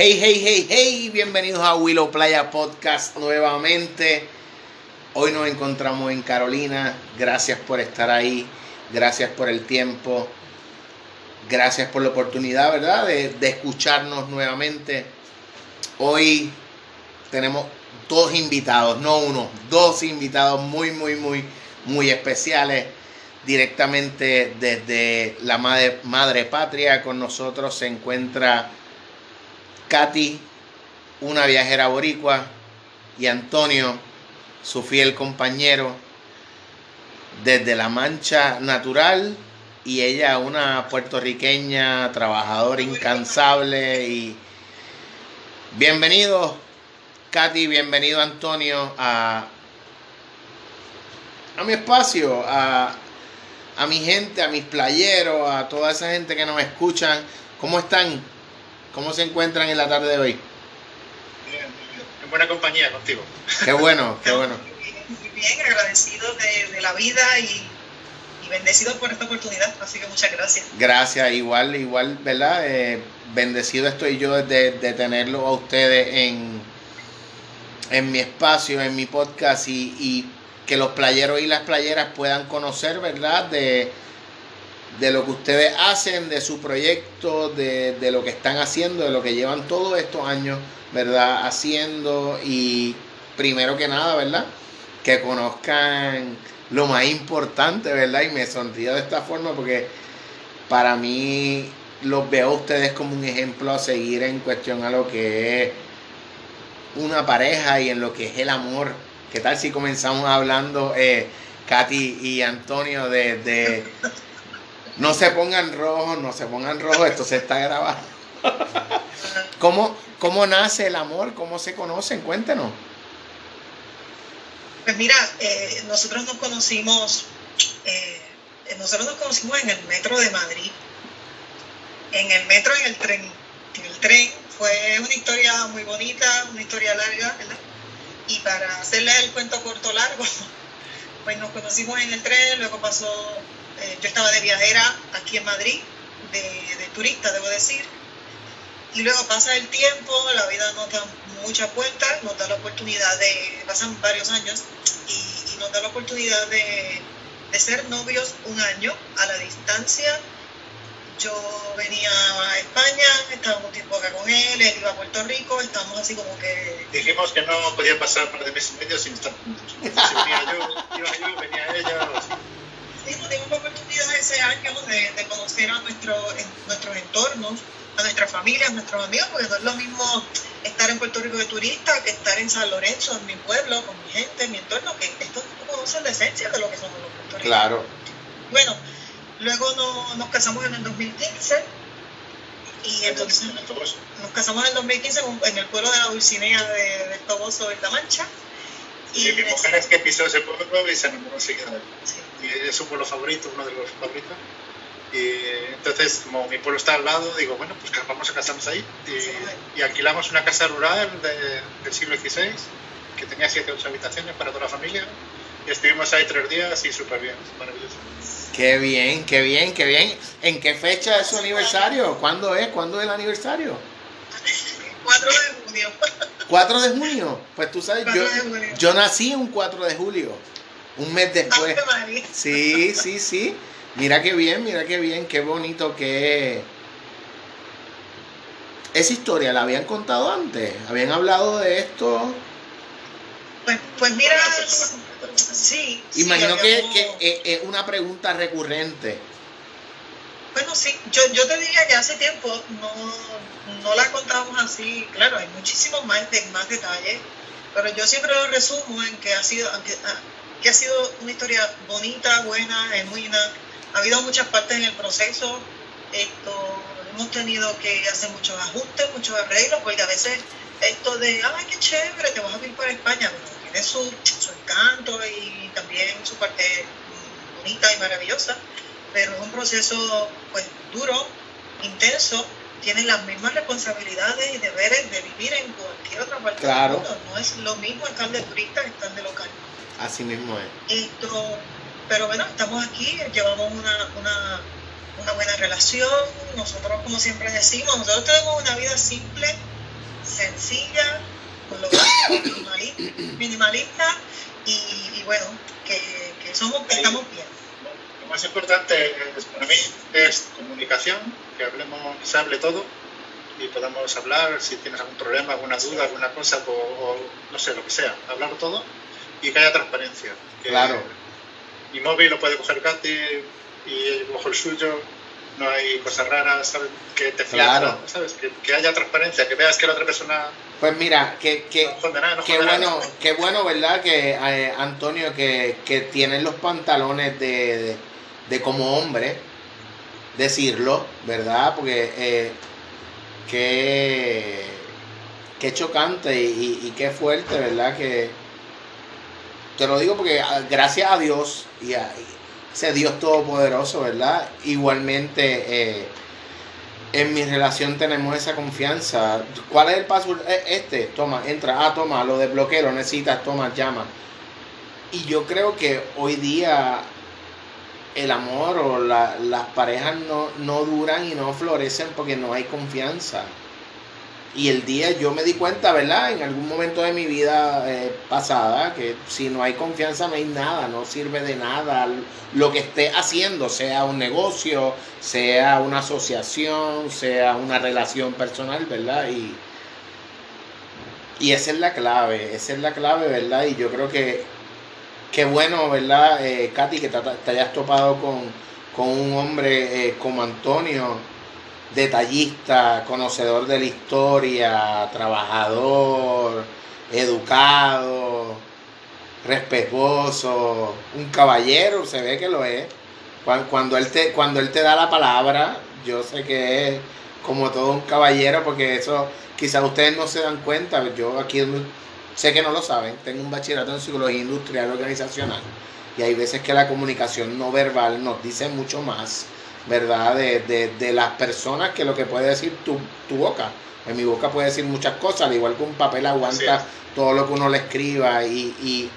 Hey, hey, hey, hey, bienvenidos a Willow Playa Podcast nuevamente. Hoy nos encontramos en Carolina. Gracias por estar ahí. Gracias por el tiempo. Gracias por la oportunidad, ¿verdad? De, escucharnos nuevamente. Hoy tenemos dos invitados, no uno, dos invitados muy, muy, muy, muy especiales. Directamente desde la madre patria con nosotros se encuentra Katy, una viajera boricua, y Antonio, su fiel compañero, desde La Mancha Natural, y ella una puertorriqueña, trabajadora incansable y bienvenido Katy, bienvenido Antonio a, a mi espacio, a, a mi gente, a mis playeros, a toda esa gente que nos escuchan. ¿Cómo están? ¿Cómo se encuentran en la tarde de hoy? Bien, bien. En buena compañía contigo. Qué bueno, qué bueno. Muy bien, agradecido de, de la vida y, y, bendecido por esta oportunidad, así que muchas gracias. Gracias, igual, igual, ¿verdad? Eh, bendecido estoy yo de, de tenerlo a ustedes en, en mi espacio, en mi podcast y, y que los playeros y las playeras puedan conocer, ¿verdad? De, de lo que ustedes hacen, de su proyecto, de, de, lo que están haciendo, de lo que llevan todos estos años, ¿verdad? Haciendo y primero que nada, ¿verdad? Que conozcan lo más importante, ¿verdad? Y me sonrío de esta forma porque para mí los veo a ustedes como un ejemplo a seguir en cuestión a lo que es una pareja y en lo que es el amor. ¿Qué tal si comenzamos hablando, eh, Katy y Antonio, de, de no se pongan rojos, no se pongan rojos, esto se está grabando. ¿Cómo, ¿Cómo nace el amor? ¿Cómo se conocen? Cuéntenos. Pues mira, eh, nosotros nos conocimos, eh, nosotros nos conocimos en el metro de Madrid. En el metro, en el tren. En el tren fue una historia muy bonita, una historia larga, ¿verdad? Y para hacerle el cuento corto largo, pues nos conocimos en el tren, luego pasó eh, yo estaba de viajera aquí en Madrid, de, turista, debo decir, y luego pasa el tiempo, la vida nos da muchas vueltas, nos da la oportunidad de, pasan varios años, y, nos da la oportunidad de, de, ser novios un año a la distancia. Yo venía a España, estábamos un tiempo acá con él, él iba a Puerto Rico, estábamos así como que... Dijimos que no podía pasar un par de meses y medio sin estar juntos. Si venía yo, venía ella, la oportunidad ese año de, de conocer a nuestro, en, nuestros entornos, a nuestras familias, a nuestros amigos, porque no es lo mismo estar en Puerto Rico de turista que estar en San Lorenzo, en mi pueblo, con mi gente, en mi entorno, que estos no conocen la esencia de lo que somos los puertorriqueños. Claro. Bueno, luego no, nos casamos en el 2015 y entonces nos casamos en el 2015 en el pueblo de la Dulcinea de, de Toboso, en La Mancha. Y, mi mujer es que pisó ese pueblo y se enamoró enseguida de y es su pueblo favorito, uno de los favoritos. Y entonces, como mi pueblo está al lado, digo, bueno, pues vamos a casarnos ahí. Y, y alquilamos una casa rural de, del siglo XVI, que tenía 7 8 habitaciones para toda la familia. Y estuvimos ahí tres días y súper bien, maravilloso. Qué bien, qué bien, qué bien. ¿En qué fecha es su aniversario? ¿Cuándo es? ¿Cuándo es el aniversario? 4 de junio. 4 de junio. Pues tú sabes, yo, yo nací un 4 de julio un mes después. Sí, sí, sí. Mira qué bien, mira qué bien, qué bonito que esa historia la habían contado antes, habían hablado de esto. Pues, pues mira, sí. Imagino sí, que, que, es una pregunta recurrente. Bueno, sí, yo, yo te diría que hace tiempo no, no la contamos así, claro, hay muchísimos más, de, más detalles, pero yo siempre lo resumo en que ha sido, aunque, que ha sido una historia bonita, buena, genuina. Ha habido muchas partes en el proceso. Esto, hemos tenido que hacer muchos ajustes, muchos arreglos, porque a veces esto de, ay, qué chévere, te vas a ir para España, bueno, tiene su, su encanto y también su parte bonita y maravillosa, pero es un proceso pues duro, intenso, tiene las mismas responsabilidades y deberes de vivir en cualquier otra parte claro. del mundo. No es lo mismo estar de turista que estar de local. Así mismo es. Esto, pero bueno, estamos aquí, llevamos una, una, una, buena relación. Nosotros, como siempre decimos, nosotros tenemos una vida simple, sencilla, con lo básico, minimalista, y, bueno, que, que somos, que estamos bien. Lo más importante es, para mí es comunicación, que hablemos, se hable todo y podamos hablar si tienes algún problema, alguna duda, alguna cosa, o, no sé, lo que sea, hablar todo y que haya transparencia. claro. Mi móvil lo puede coger Katy y cojo el suyo, no hay cosas raras, ¿sabes? Que te claro. ¿sabes? Que, haya transparencia, que veas que la otra persona... Pues mira, que, que, qué, bueno, qué bueno, ¿verdad? Que eh, Antonio, que, que tiene los pantalones de, de, como hombre, decirlo, ¿verdad? Porque eh, qué, qué chocante y, qué fuerte, ¿verdad? Que te lo digo porque ah, gracias a Dios y a, ese Dios todopoderoso, ¿verdad? Igualmente eh, en mi relación tenemos esa confianza. ¿Cuál es el paso? Eh, este, toma, entra, ah, toma, lo desbloqueo, lo necesitas, toma, llama. Y yo creo que hoy día el amor o las parejas no, no duran y no florecen porque no hay confianza. Y el día yo me di cuenta, ¿verdad? En algún momento de mi vida eh, pasada, que si no hay confianza no hay nada, no sirve de nada. Lo que esté haciendo, sea un negocio, sea una asociación, sea una relación personal, ¿verdad? Y, y esa es la clave, esa es la clave, ¿verdad? Y yo creo que, qué bueno, ¿verdad, eh, Katy, que te, hayas topado con, con un hombre eh, como Antonio? detallista, conocedor de la historia, trabajador, educado, respetuoso, un caballero, se ve que lo es. Cuando, él te, cuando él te da la palabra, yo sé que es como todo un caballero, porque eso quizás ustedes no se dan cuenta, yo aquí sé que no lo saben, tengo un bachillerato en psicología industrial organizacional y hay veces que la comunicación no verbal nos dice mucho más ¿verdad? De, de, las personas que lo que puede decir tu, tu, boca. En mi boca puede decir muchas cosas, al igual que un papel aguanta todo lo que uno le escriba y, y,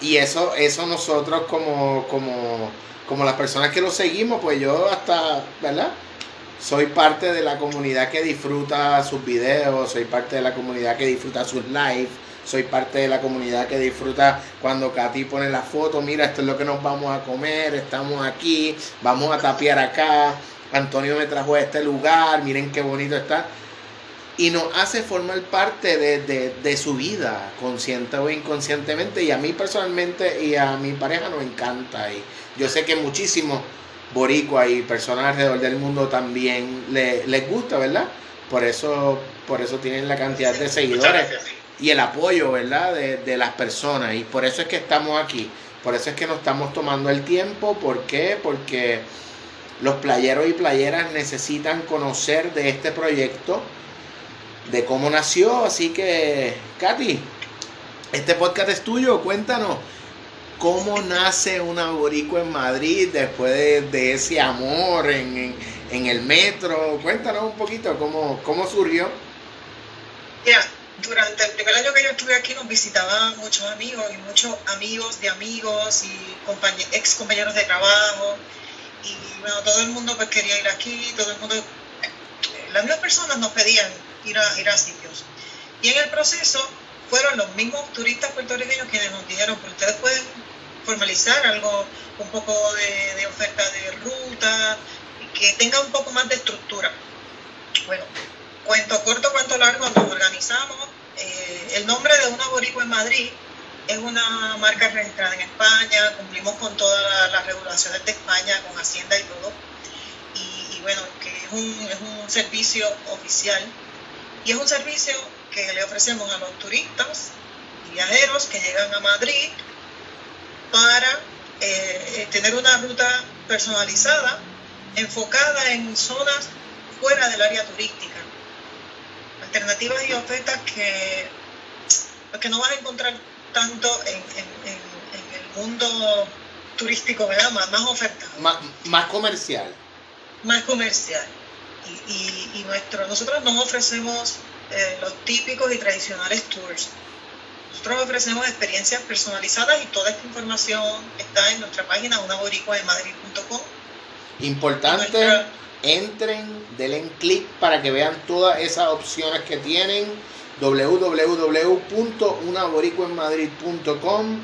y, eso, eso nosotros como, como, como las personas que lo seguimos, pues yo hasta, ¿verdad? Soy parte de la comunidad que disfruta sus videos, soy parte de la comunidad que disfruta sus lives soy parte de la comunidad que disfruta cuando Katy pone la foto, mira, esto es lo que nos vamos a comer, estamos aquí, vamos a tapiar acá, Antonio me trajo a este lugar, miren qué bonito está. Y nos hace formar parte de, su vida, consciente o inconscientemente. Y a mí personalmente y a mi pareja nos encanta. Y yo sé que muchísimos boricuas y personas alrededor del mundo también les gusta, ¿verdad? Por eso, por eso tienen la cantidad de seguidores y el apoyo, ¿verdad? De, de, las personas. Y por eso es que estamos aquí. Por eso es que nos estamos tomando el tiempo. ¿Por qué? Porque los playeros y playeras necesitan conocer de este proyecto, de cómo nació. Así que, Katy, este podcast es tuyo. Cuéntanos. ¿Cómo nace una boricua en Madrid después de, ese amor en, en, el metro? Cuéntanos un poquito cómo, cómo surgió durante el primer año que yo estuve aquí nos visitaban muchos amigos y muchos amigos de amigos y ex compañeros de trabajo. Y bueno, todo el mundo pues quería ir aquí, todo el mundo, eh, las mismas personas nos pedían ir a, ir a sitios. Y en el proceso fueron los mismos turistas puertorriqueños quienes nos dijeron, pues, ustedes pueden formalizar algo, un poco de, de oferta de ruta, que tenga un poco más de estructura. Bueno, cuento corto, cuento largo, nos organizamos. Eh, el nombre de una boricua en Madrid es una marca registrada en España, cumplimos con todas las regulaciones de España, con Hacienda y todo. Y, bueno, que es un, es un servicio oficial y es un servicio que le ofrecemos a los turistas y viajeros que llegan a Madrid para eh, tener una ruta personalizada enfocada en zonas fuera del área turística alternativas y ofertas que, que no vas a encontrar tanto en, el mundo turístico, ¿verdad? Más, más ofertas. Más, comercial. Más comercial. Y, nuestro, nosotros no ofrecemos eh, los típicos y tradicionales tours. Nosotros ofrecemos experiencias personalizadas y toda esta información está en nuestra página unaboricuademadrid.com. Importante entren, denle clic para que vean todas esas opciones que tienen www.unaboricuenmadrid.com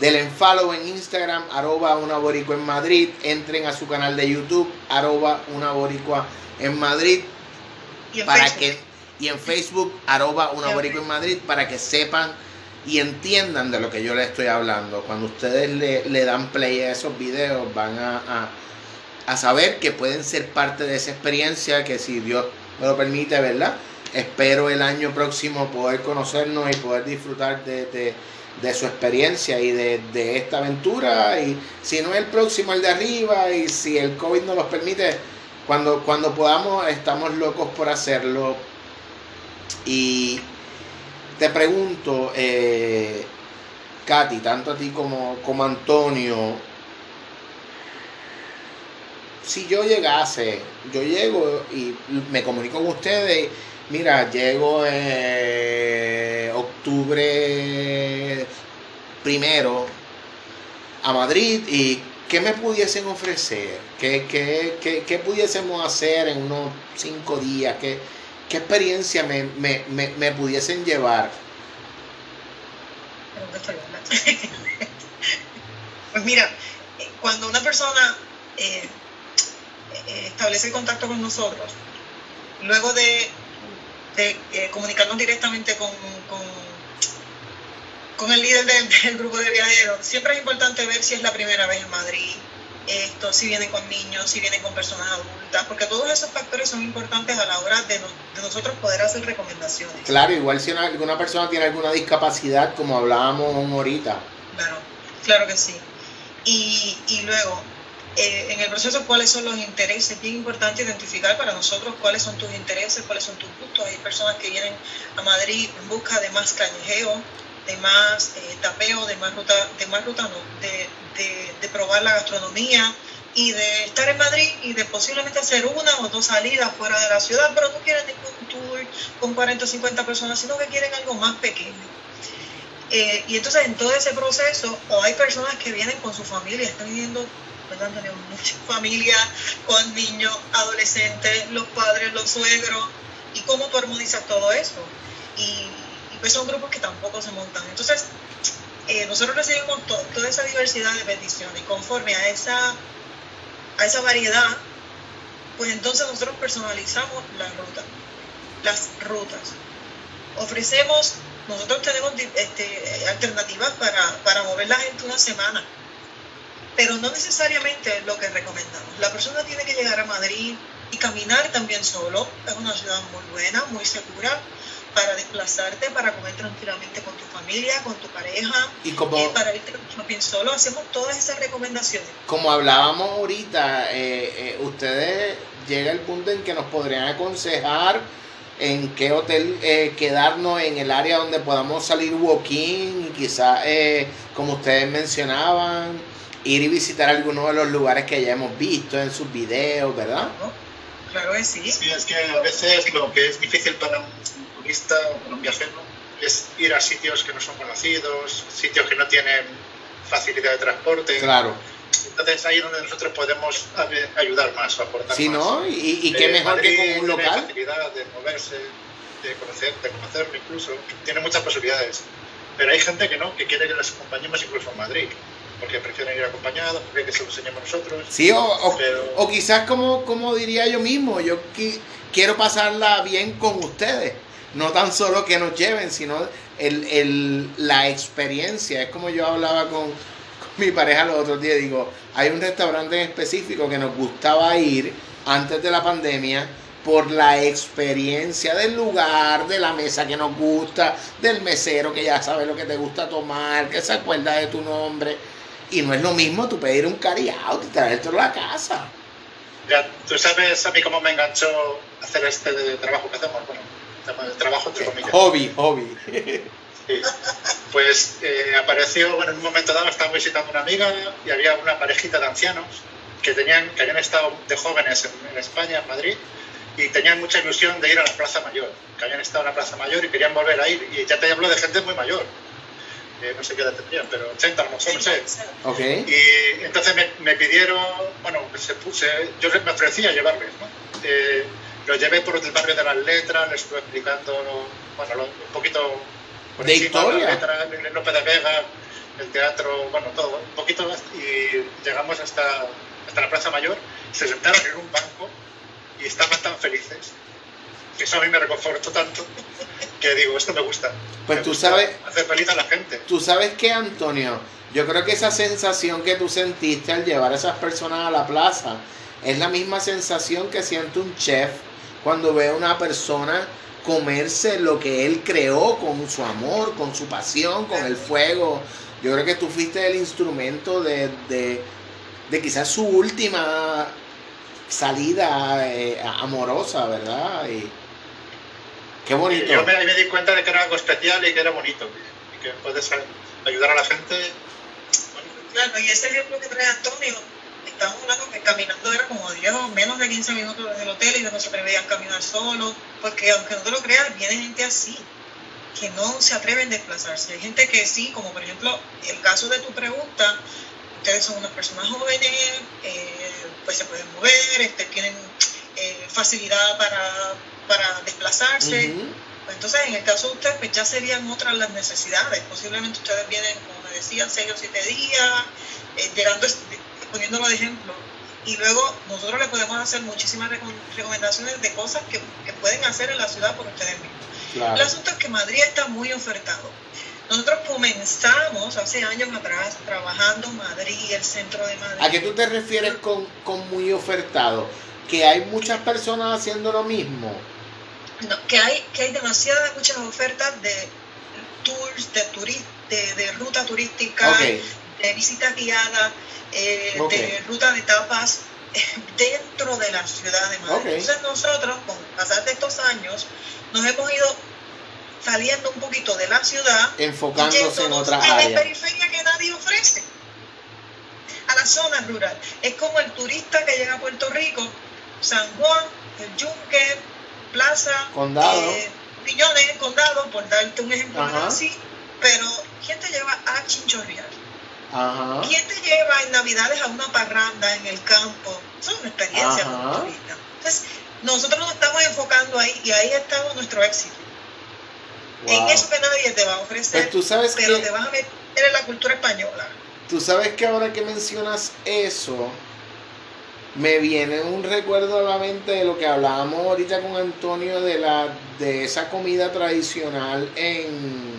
Denle follow en Instagram, arroba una boricua en Madrid. Entren a su canal de YouTube, arroba una boricua en Madrid. Y en para Facebook. que y en Facebook, arroba una boricua en Madrid, para que sepan y entiendan de lo que yo les estoy hablando. Cuando ustedes le, le dan play a esos videos, van a, a- a saber que pueden ser parte de esa experiencia, que si Dios me lo permite, ¿verdad? Espero el año próximo poder conocernos y poder disfrutar de, de- su experiencia y de, de esta aventura. Y si no el próximo, el de arriba, y si el COVID nos los permite, cuando, cuando podamos, estamos locos por hacerlo. Y te pregunto, eh, Katy, tanto a ti como, como a Antonio, si yo llegase, yo llego y me comunico con ustedes, mira, llego eh, octubre primero a Madrid y ¿qué me pudiesen ofrecer? ¿Qué, qué, qué, qué pudiésemos hacer en unos cinco días? ¿Qué, experiencia me, me, me, me pudiesen llevar? Pues mira, eh, cuando una persona eh, eh, establece contacto con nosotros, luego de, de, eh, comunicarnos directamente con, con, con el líder del, del grupo de viajeros, siempre es importante ver si es la primera vez en Madrid, esto, si vienen con niños, si vienen con personas adultas, porque todos esos factores son importantes a la hora de, no- de nosotros poder hacer recomendaciones. Claro, igual si una, alguna persona tiene alguna discapacidad, como hablábamos ahorita. Claro, claro que sí. Y, y luego, eh, en el proceso, ¿cuáles son los intereses? Es bien importante identificar para nosotros cuáles son tus intereses, cuáles son tus gustos. Hay personas que vienen a Madrid en busca de más callejeo, de más eh, tapeo, de más ruta, de más ruta no, de, de, de probar la gastronomía y de estar en Madrid y de posiblemente hacer una o dos salidas fuera de la ciudad, pero no quieren ningún tour con 40 o 50 personas, sino que quieren algo más pequeño. Eh, y entonces en todo ese proceso, o hay personas que vienen con su familia, están viviendo, ¿verdad? Tenemos mucha familia con niños, adolescentes, los padres, los suegros, y cómo tú armonizas todo eso. Y, pues son grupos que tampoco se montan. Entonces, eh, nosotros recibimos to- toda esa diversidad de peticiones y conforme a esa, a esa variedad, pues entonces nosotros personalizamos la ruta, las rutas ofrecemos, nosotros tenemos este, alternativas para, para mover la gente una semana, pero no necesariamente es lo que recomendamos. La persona tiene que llegar a Madrid y caminar también solo. Es una ciudad muy buena, muy segura para desplazarte, para comer tranquilamente con tu familia, con tu pareja, Y como, eh, para irte shopping solo. Hacemos todas esas recomendaciones. como hablábamos ahorita, eh, eh, ustedes llega el punto en que nos podrían aconsejar en qué hotel eh, quedarnos en el área donde podamos salir walking y quizás, eh, como ustedes mencionaban, ir y visitar algunos de los lugares que ya hemos visto en sus videos, ¿verdad? ¿no? Claro que sí. Sí, es que a veces lo que es difícil para un turista o para un viajero es ir a sitios que no son conocidos, sitios que no tienen facilidad de transporte. Claro. Entonces ahí es donde nosotros podemos a- ayudar más o aportar Sí, más. ¿no? Y, y qué Eh, mejor que Madrid con un tiene local. facilidad de moverse, de conocer, de conocerlo incluso. Tiene muchas posibilidades. Pero hay gente que no, que quiere que les acompañemos incluso en Madrid. Porque prefieren ir acompañados, porque que se lo enseñemos nosotros. Sí, o, o- Pero- o quizás como, como diría yo mismo, yo qui- quiero pasarla bien con ustedes. No tan solo que nos lleven, sino el, el- la experiencia. Es como yo hablaba con, con mi pareja los otros días. Digo, hay un restaurante en específico que nos gustaba ir antes de la pandemia por la experiencia del lugar, de la mesa que nos gusta, del mesero que ya sabe lo que te gusta tomar, que se acuerda de tu nombre. Y no es lo mismo tú pedir un carry out y traértelo a la casa. Ya, tú sabes a mí cómo me enganchó hacer este de trabajo que hacemos. Bueno, de trabajo entre comillas. Hobby, hobby. Sí. Pues eh, apareció, bueno, en un momento dado estaba visitando una amiga y había una parejita de ancianos que, tenían, que habían estado de jóvenes en, en España, en Madrid, y tenían mucha ilusión de ir a la Plaza Mayor, que habían estado en la Plaza Mayor y querían volver a ir. Y ya te hablo de gente muy mayor, Eh, no sé qué edad tendrían, pero 80 a lo mejor, no sé. Ok. Y entonces me, me pidieron, bueno, se puse, yo me ofrecía llevarles, ¿no? Eh, lo llevé por el barrio de las letras, le estuve explicando, bueno, un poquito por de encima, historia. letras, el Lope de Vega, el teatro, bueno, todo, un poquito y llegamos hasta, hasta la Plaza Mayor, se sentaron en un banco y estaban tan felices, eso a mí me reconfortó tanto, que digo, esto me gusta. Pues Me tú gusta sabes- Hacer feliz a la gente. Tú sabes que, Antonio, yo creo que esa sensación que tú sentiste al llevar a esas personas a la plaza es la misma sensación que siente un chef cuando ve a una persona comerse lo que él creó con su amor, con su pasión, con el fuego. Yo creo que tú fuiste el instrumento de, de, de quizás su última salida eh, amorosa, ¿verdad? Y qué bonito. Yo me, di cuenta de que era algo especial y que era bonito, y que puedes ayudar a la gente. Bueno, Claro, y ese ejemplo que trae Antonio, estamos hablando que caminando era como 10 o menos de 15 minutos desde el hotel y no se atrevían a caminar solo, porque aunque no te lo creas, viene gente así, que no se atreven a desplazarse. Hay gente que sí, como por ejemplo el caso de tu pregunta, ustedes son unas personas jóvenes, eh, pues se pueden mover, este, tienen eh, facilidad para, para desplazarse. Entonces, en el caso de ustedes, pues ya serían otras las necesidades. Posiblemente ustedes vienen, como me decían, 6 o 7 días, eh, llegando, poniéndolo de ejemplo. Y luego nosotros les podemos hacer muchísimas recom- recomendaciones de cosas que, que pueden hacer en la ciudad por ustedes mismos. El asunto es que Madrid está muy ofertado. Nosotros comenzamos hace años atrás trabajando Madrid, el centro de Madrid. ¿A qué tú te refieres con, con muy ofertado? Que hay muchas personas haciendo lo mismo. No, que hay que hay demasiadas muchas ofertas de tours, de, turi- de, de ruta turística, de visitas guiadas, eh, de ruta de etapas eh, dentro de la ciudad de Madrid. Entonces nosotros, con pasar de estos años, nos hemos ido saliendo un poquito de la ciudad enfocándose en otras a la áreas. periferia que nadie ofrece, a la zona rural. Es como el turista que llega a Puerto Rico, San Juan, el Yunque, Plaza, Condado. eh, Piñones, Condado, por darte un ejemplo Ajá. así, pero ¿quién te lleva a Chinchorreal? Ajá. ¿Quién te lleva en Navidades a una parranda en el campo? Eso es una experiencia como turista. Entonces, nosotros nos estamos enfocando ahí y ahí está nuestro éxito. En eso que nadie te va a ofrecer, Pues tú sabes pero que te vas a meter en la cultura española. tú sabes que ahora que mencionas eso me viene un recuerdo a la mente de lo que hablábamos ahorita con Antonio de la de esa comida tradicional en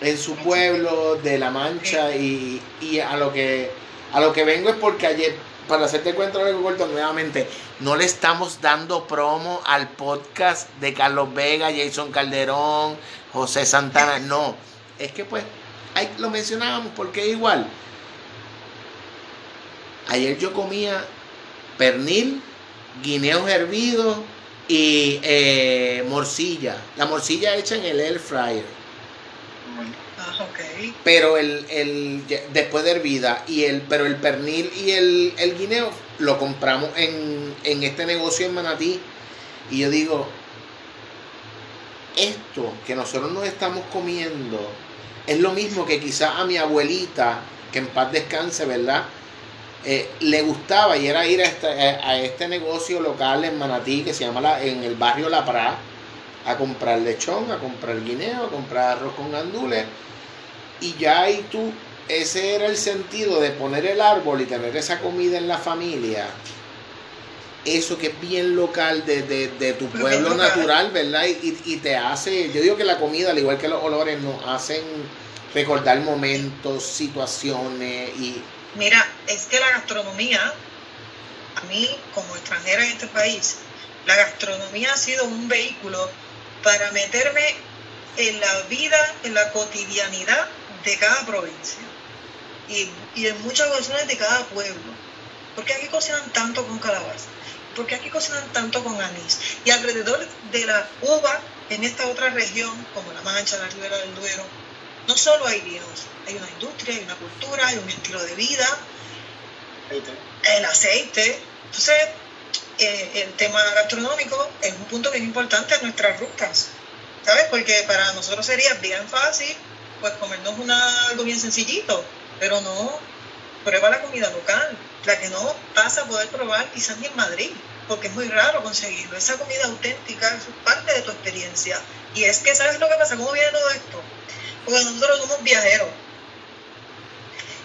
en su pueblo de La Mancha y, y a lo que a lo que vengo es porque ayer para hacerte cuento algo corto nuevamente no le estamos dando promo al podcast de Carlos Vega, Jason Calderón, José Santana, no, es que pues ahí lo mencionábamos porque igual. Ayer yo comía pernil, guineos hervidos y eh, morcilla, la morcilla hecha en el air fryer. Ah, ok. pero el, el después de hervida y el pero el pernil y el, el guineo lo compramos en, en este negocio en Manatí. Y yo digo esto que nosotros nos estamos comiendo es lo mismo que quizás a mi abuelita que en paz descanse verdad Eh, le gustaba y era ir a este, a este negocio local en Manatí que se llama la- en el barrio La Pra a comprar lechón, a comprar guineo, a comprar arroz con gandules y ya ahí tú, ese era el sentido de poner el árbol y tener esa comida en la familia. Eso que es bien local de, de- de tu Pero pueblo natural, ¿verdad? Y, y te hace, yo digo que la comida, al igual que los olores, nos hacen recordar momentos, situaciones y... Mira, es que la gastronomía, a mí como extranjera en este país, la gastronomía ha sido un vehículo para meterme en la vida, en la cotidianidad de cada provincia y, y en muchas ocasiones de cada pueblo. Porque aquí cocinan tanto con calabaza, porque aquí cocinan tanto con anís. Y alrededor de la uva, en esta otra región, como la Mancha, la Ribera del Duero, no solo hay vinos, hay una industria, hay una cultura, hay un estilo de vida, el aceite. Entonces, eh, el tema gastronómico es un punto bien importante en nuestras rutas, ¿sabes? Porque para nosotros sería bien fácil, pues comernos una, algo bien sencillito, pero no, prueba la comida local, la que no vas a poder probar quizás ni en Madrid. porque es muy raro conseguirlo. Esa comida auténtica es parte de tu experiencia. Y es que, ¿sabes lo que pasa? ¿Cómo viene todo esto? Porque nosotros somos viajeros.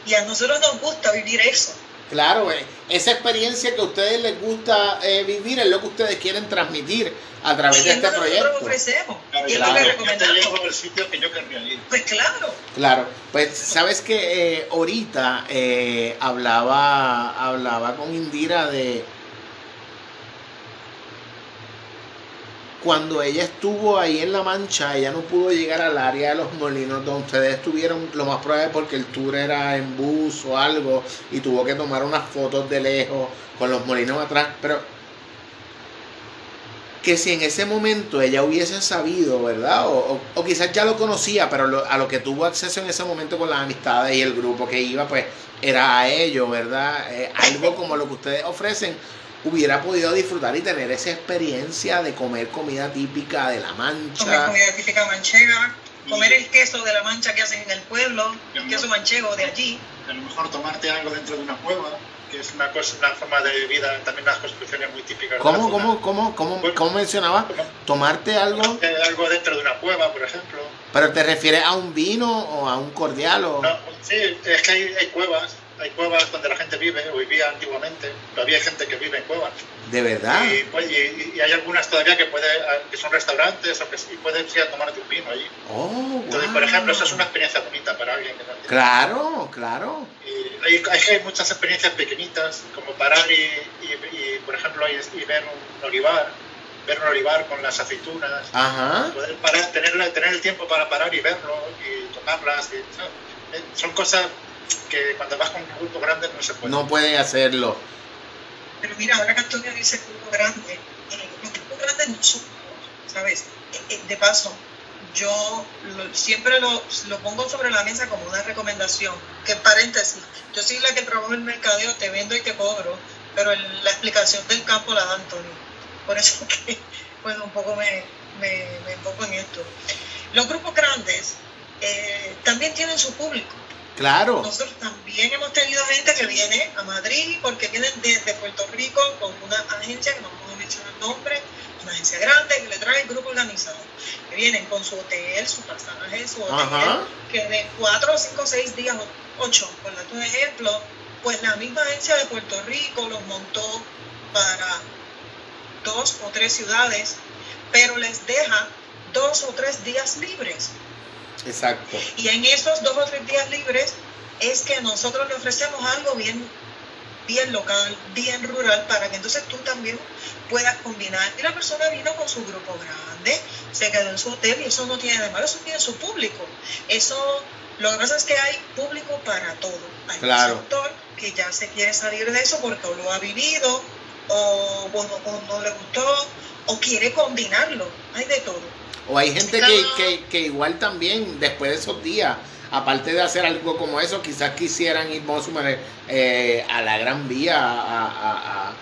Y a nosotros nos gusta vivir eso. Claro, eh, esa experiencia que a ustedes les gusta eh, vivir es lo que ustedes quieren transmitir a través de este proyecto. Ofrecemos, Claro, y es claro, lo que yo te recomendamos. sitio que yo querría ir. Pues claro. Claro, pues sabes que eh, ahorita eh, hablaba, hablaba con Indira de cuando ella estuvo ahí en La Mancha, ella no pudo llegar al área de los molinos donde ustedes estuvieron, lo más probable porque el tour era en bus o algo y tuvo que tomar unas fotos de lejos con los molinos atrás, pero que si en ese momento ella hubiese sabido, ¿verdad? O, quizás ya lo conocía, pero lo- a lo que tuvo acceso en ese momento con las amistades y el grupo que iba, pues era a ello, ¿verdad? Eh, algo como lo que ustedes ofrecen, hubiera podido disfrutar y tener esa experiencia de comer comida típica de la Comer mancha. comida típica manchega, comer el queso de la mancha que hacen en el pueblo, el queso manchego de allí. A lo mejor tomarte algo dentro de una cueva, que es una, cosa, una forma de vida, también unas construcciones muy típicas. de la ¿Cómo, cómo, cómo, cómo, cómo mencionaba? Tomarte algo, algo dentro de una cueva, por ejemplo. pero te refieres a un vino o a un cordial o... No, sí, es que hay, hay cuevas, hay cuevas donde la gente vive, o vivía antiguamente, todavía hay gente que vive en cuevas. De verdad. Y, pues, y- y hay algunas todavía que, puede, que son restaurantes o que y puedes ir a tomarte un vino allí. Oh, Entonces, por ejemplo, eso es una experiencia bonita para alguien que no tiene. Claro, claro. Y hay, hay, hay muchas experiencias pequeñitas, como parar y, por ejemplo, y, y ver un olivar, ver un olivar con las aceitunas, Ajá. poder parar, tener, tener el tiempo para parar y verlo y tomarlas. Eh, son cosas que cuando vas con un grupo grande no se puede. No pueden hacerlo. Pero mira, ahora que Antonio dice grupo grande, eh, los grupos grandes no son ¿sabes? Eh, eh, de paso, yo lo- siempre lo, lo pongo sobre la mesa como una recomendación. Que en paréntesis, yo soy la que trabajo en mercadeo, te vendo y te cobro, pero el- la explicación del campo la da Antonio. Por eso que, bueno, un poco me, me, me enfoco en esto. Los grupos grandes eh, también tienen su público. Claro. Nosotros también hemos tenido gente que viene a Madrid porque vienen desde Puerto Rico con una agencia, que no a mencionar el nombre, una agencia grande que le trae el grupo organizado. Que vienen con su hotel, su pasaje, su hotel, Ajá. que de cuatro, cinco, seis días, ocho, por darte un ejemplo, pues la misma agencia de Puerto Rico los montó para dos o tres ciudades, pero les deja dos o tres días libres. Exacto. Y en esos dos o tres días libres es que nosotros le ofrecemos algo bien, bien local, bien rural, para que entonces tú también puedas combinar. Y la persona vino con su grupo grande, se quedó en su hotel y eso no tiene de malo, eso tiene su público. Eso, lo que pasa es que hay público para todo. Hay Claro. un sector que ya se quiere salir de eso porque o lo ha vivido, o, bueno, o no le gustó, o quiere combinarlo. Hay de todo. O hay gente que, que, que igual también, después de esos días, aparte de hacer algo como eso, quizás quisieran ir, a suponer, eh, a la Gran Vía a, a- a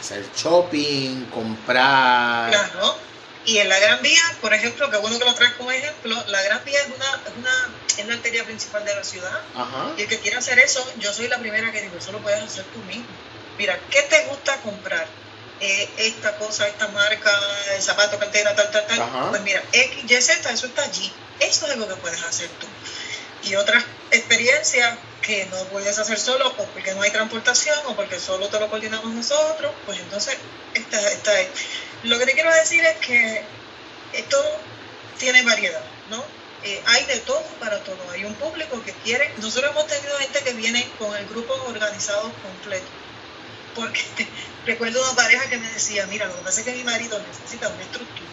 hacer shopping, comprar. Claro. Y en la Gran Vía, por ejemplo, que bueno que lo traes como ejemplo, la Gran Vía es una, es una, es la arteria principal de la ciudad. Ajá. Y el que quiera hacer eso, yo soy la primera que digo, eso lo puedes hacer tú mismo. Mira, ¿qué te gusta comprar? Eh, esta cosa, esta marca, el zapato, cartera, tal, tal, tal. Ajá. Pues mira, X, Y, Z, eso está allí. Eso es lo que puedes hacer tú. Y otras experiencias que no puedes hacer solo o porque no hay transportación o porque solo te lo coordinamos nosotros, pues entonces esta, esta es. Lo que te quiero decir es que esto tiene variedad, ¿no? Eh, hay de todo para todo. Hay un público que quiere. Nosotros hemos tenido gente que viene con el grupo organizado completo. Porque recuerdo una pareja que me decía: Mira, lo que pasa es que mi marido necesita una estructura.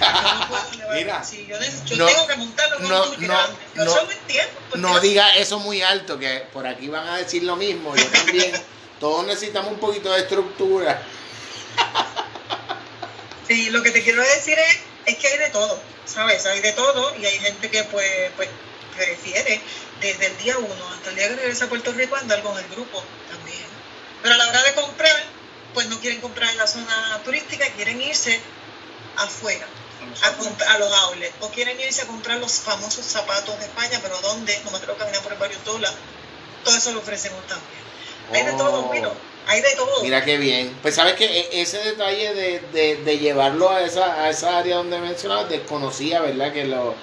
Yo no puedo Mira, sí, yo, neces- yo no, tengo que montarlo con no, no. Yo no, entiendo. No diga eso muy alto, que por aquí van a decir lo mismo. Yo también. Todos necesitamos un poquito de estructura. Sí, lo que te quiero decir es, es que hay de todo, ¿sabes? Hay de todo y hay gente que pues, pues prefiere desde el día uno hasta el día que regresa a Puerto Rico andar con el grupo también. Pero a la hora de comprar, pues no quieren comprar en la zona turística, quieren irse afuera, a, a los outlets, o quieren irse a comprar los famosos zapatos de España, pero ¿dónde? No me creo caminar por varios dólares. Todo eso lo ofrecemos también. Hay de todo, Oh. mira, hay de todo. Mira qué bien. Pues sabes que ese detalle de, llevarlo a esa, a esa área donde mencionabas, desconocía, ¿verdad? Que lo,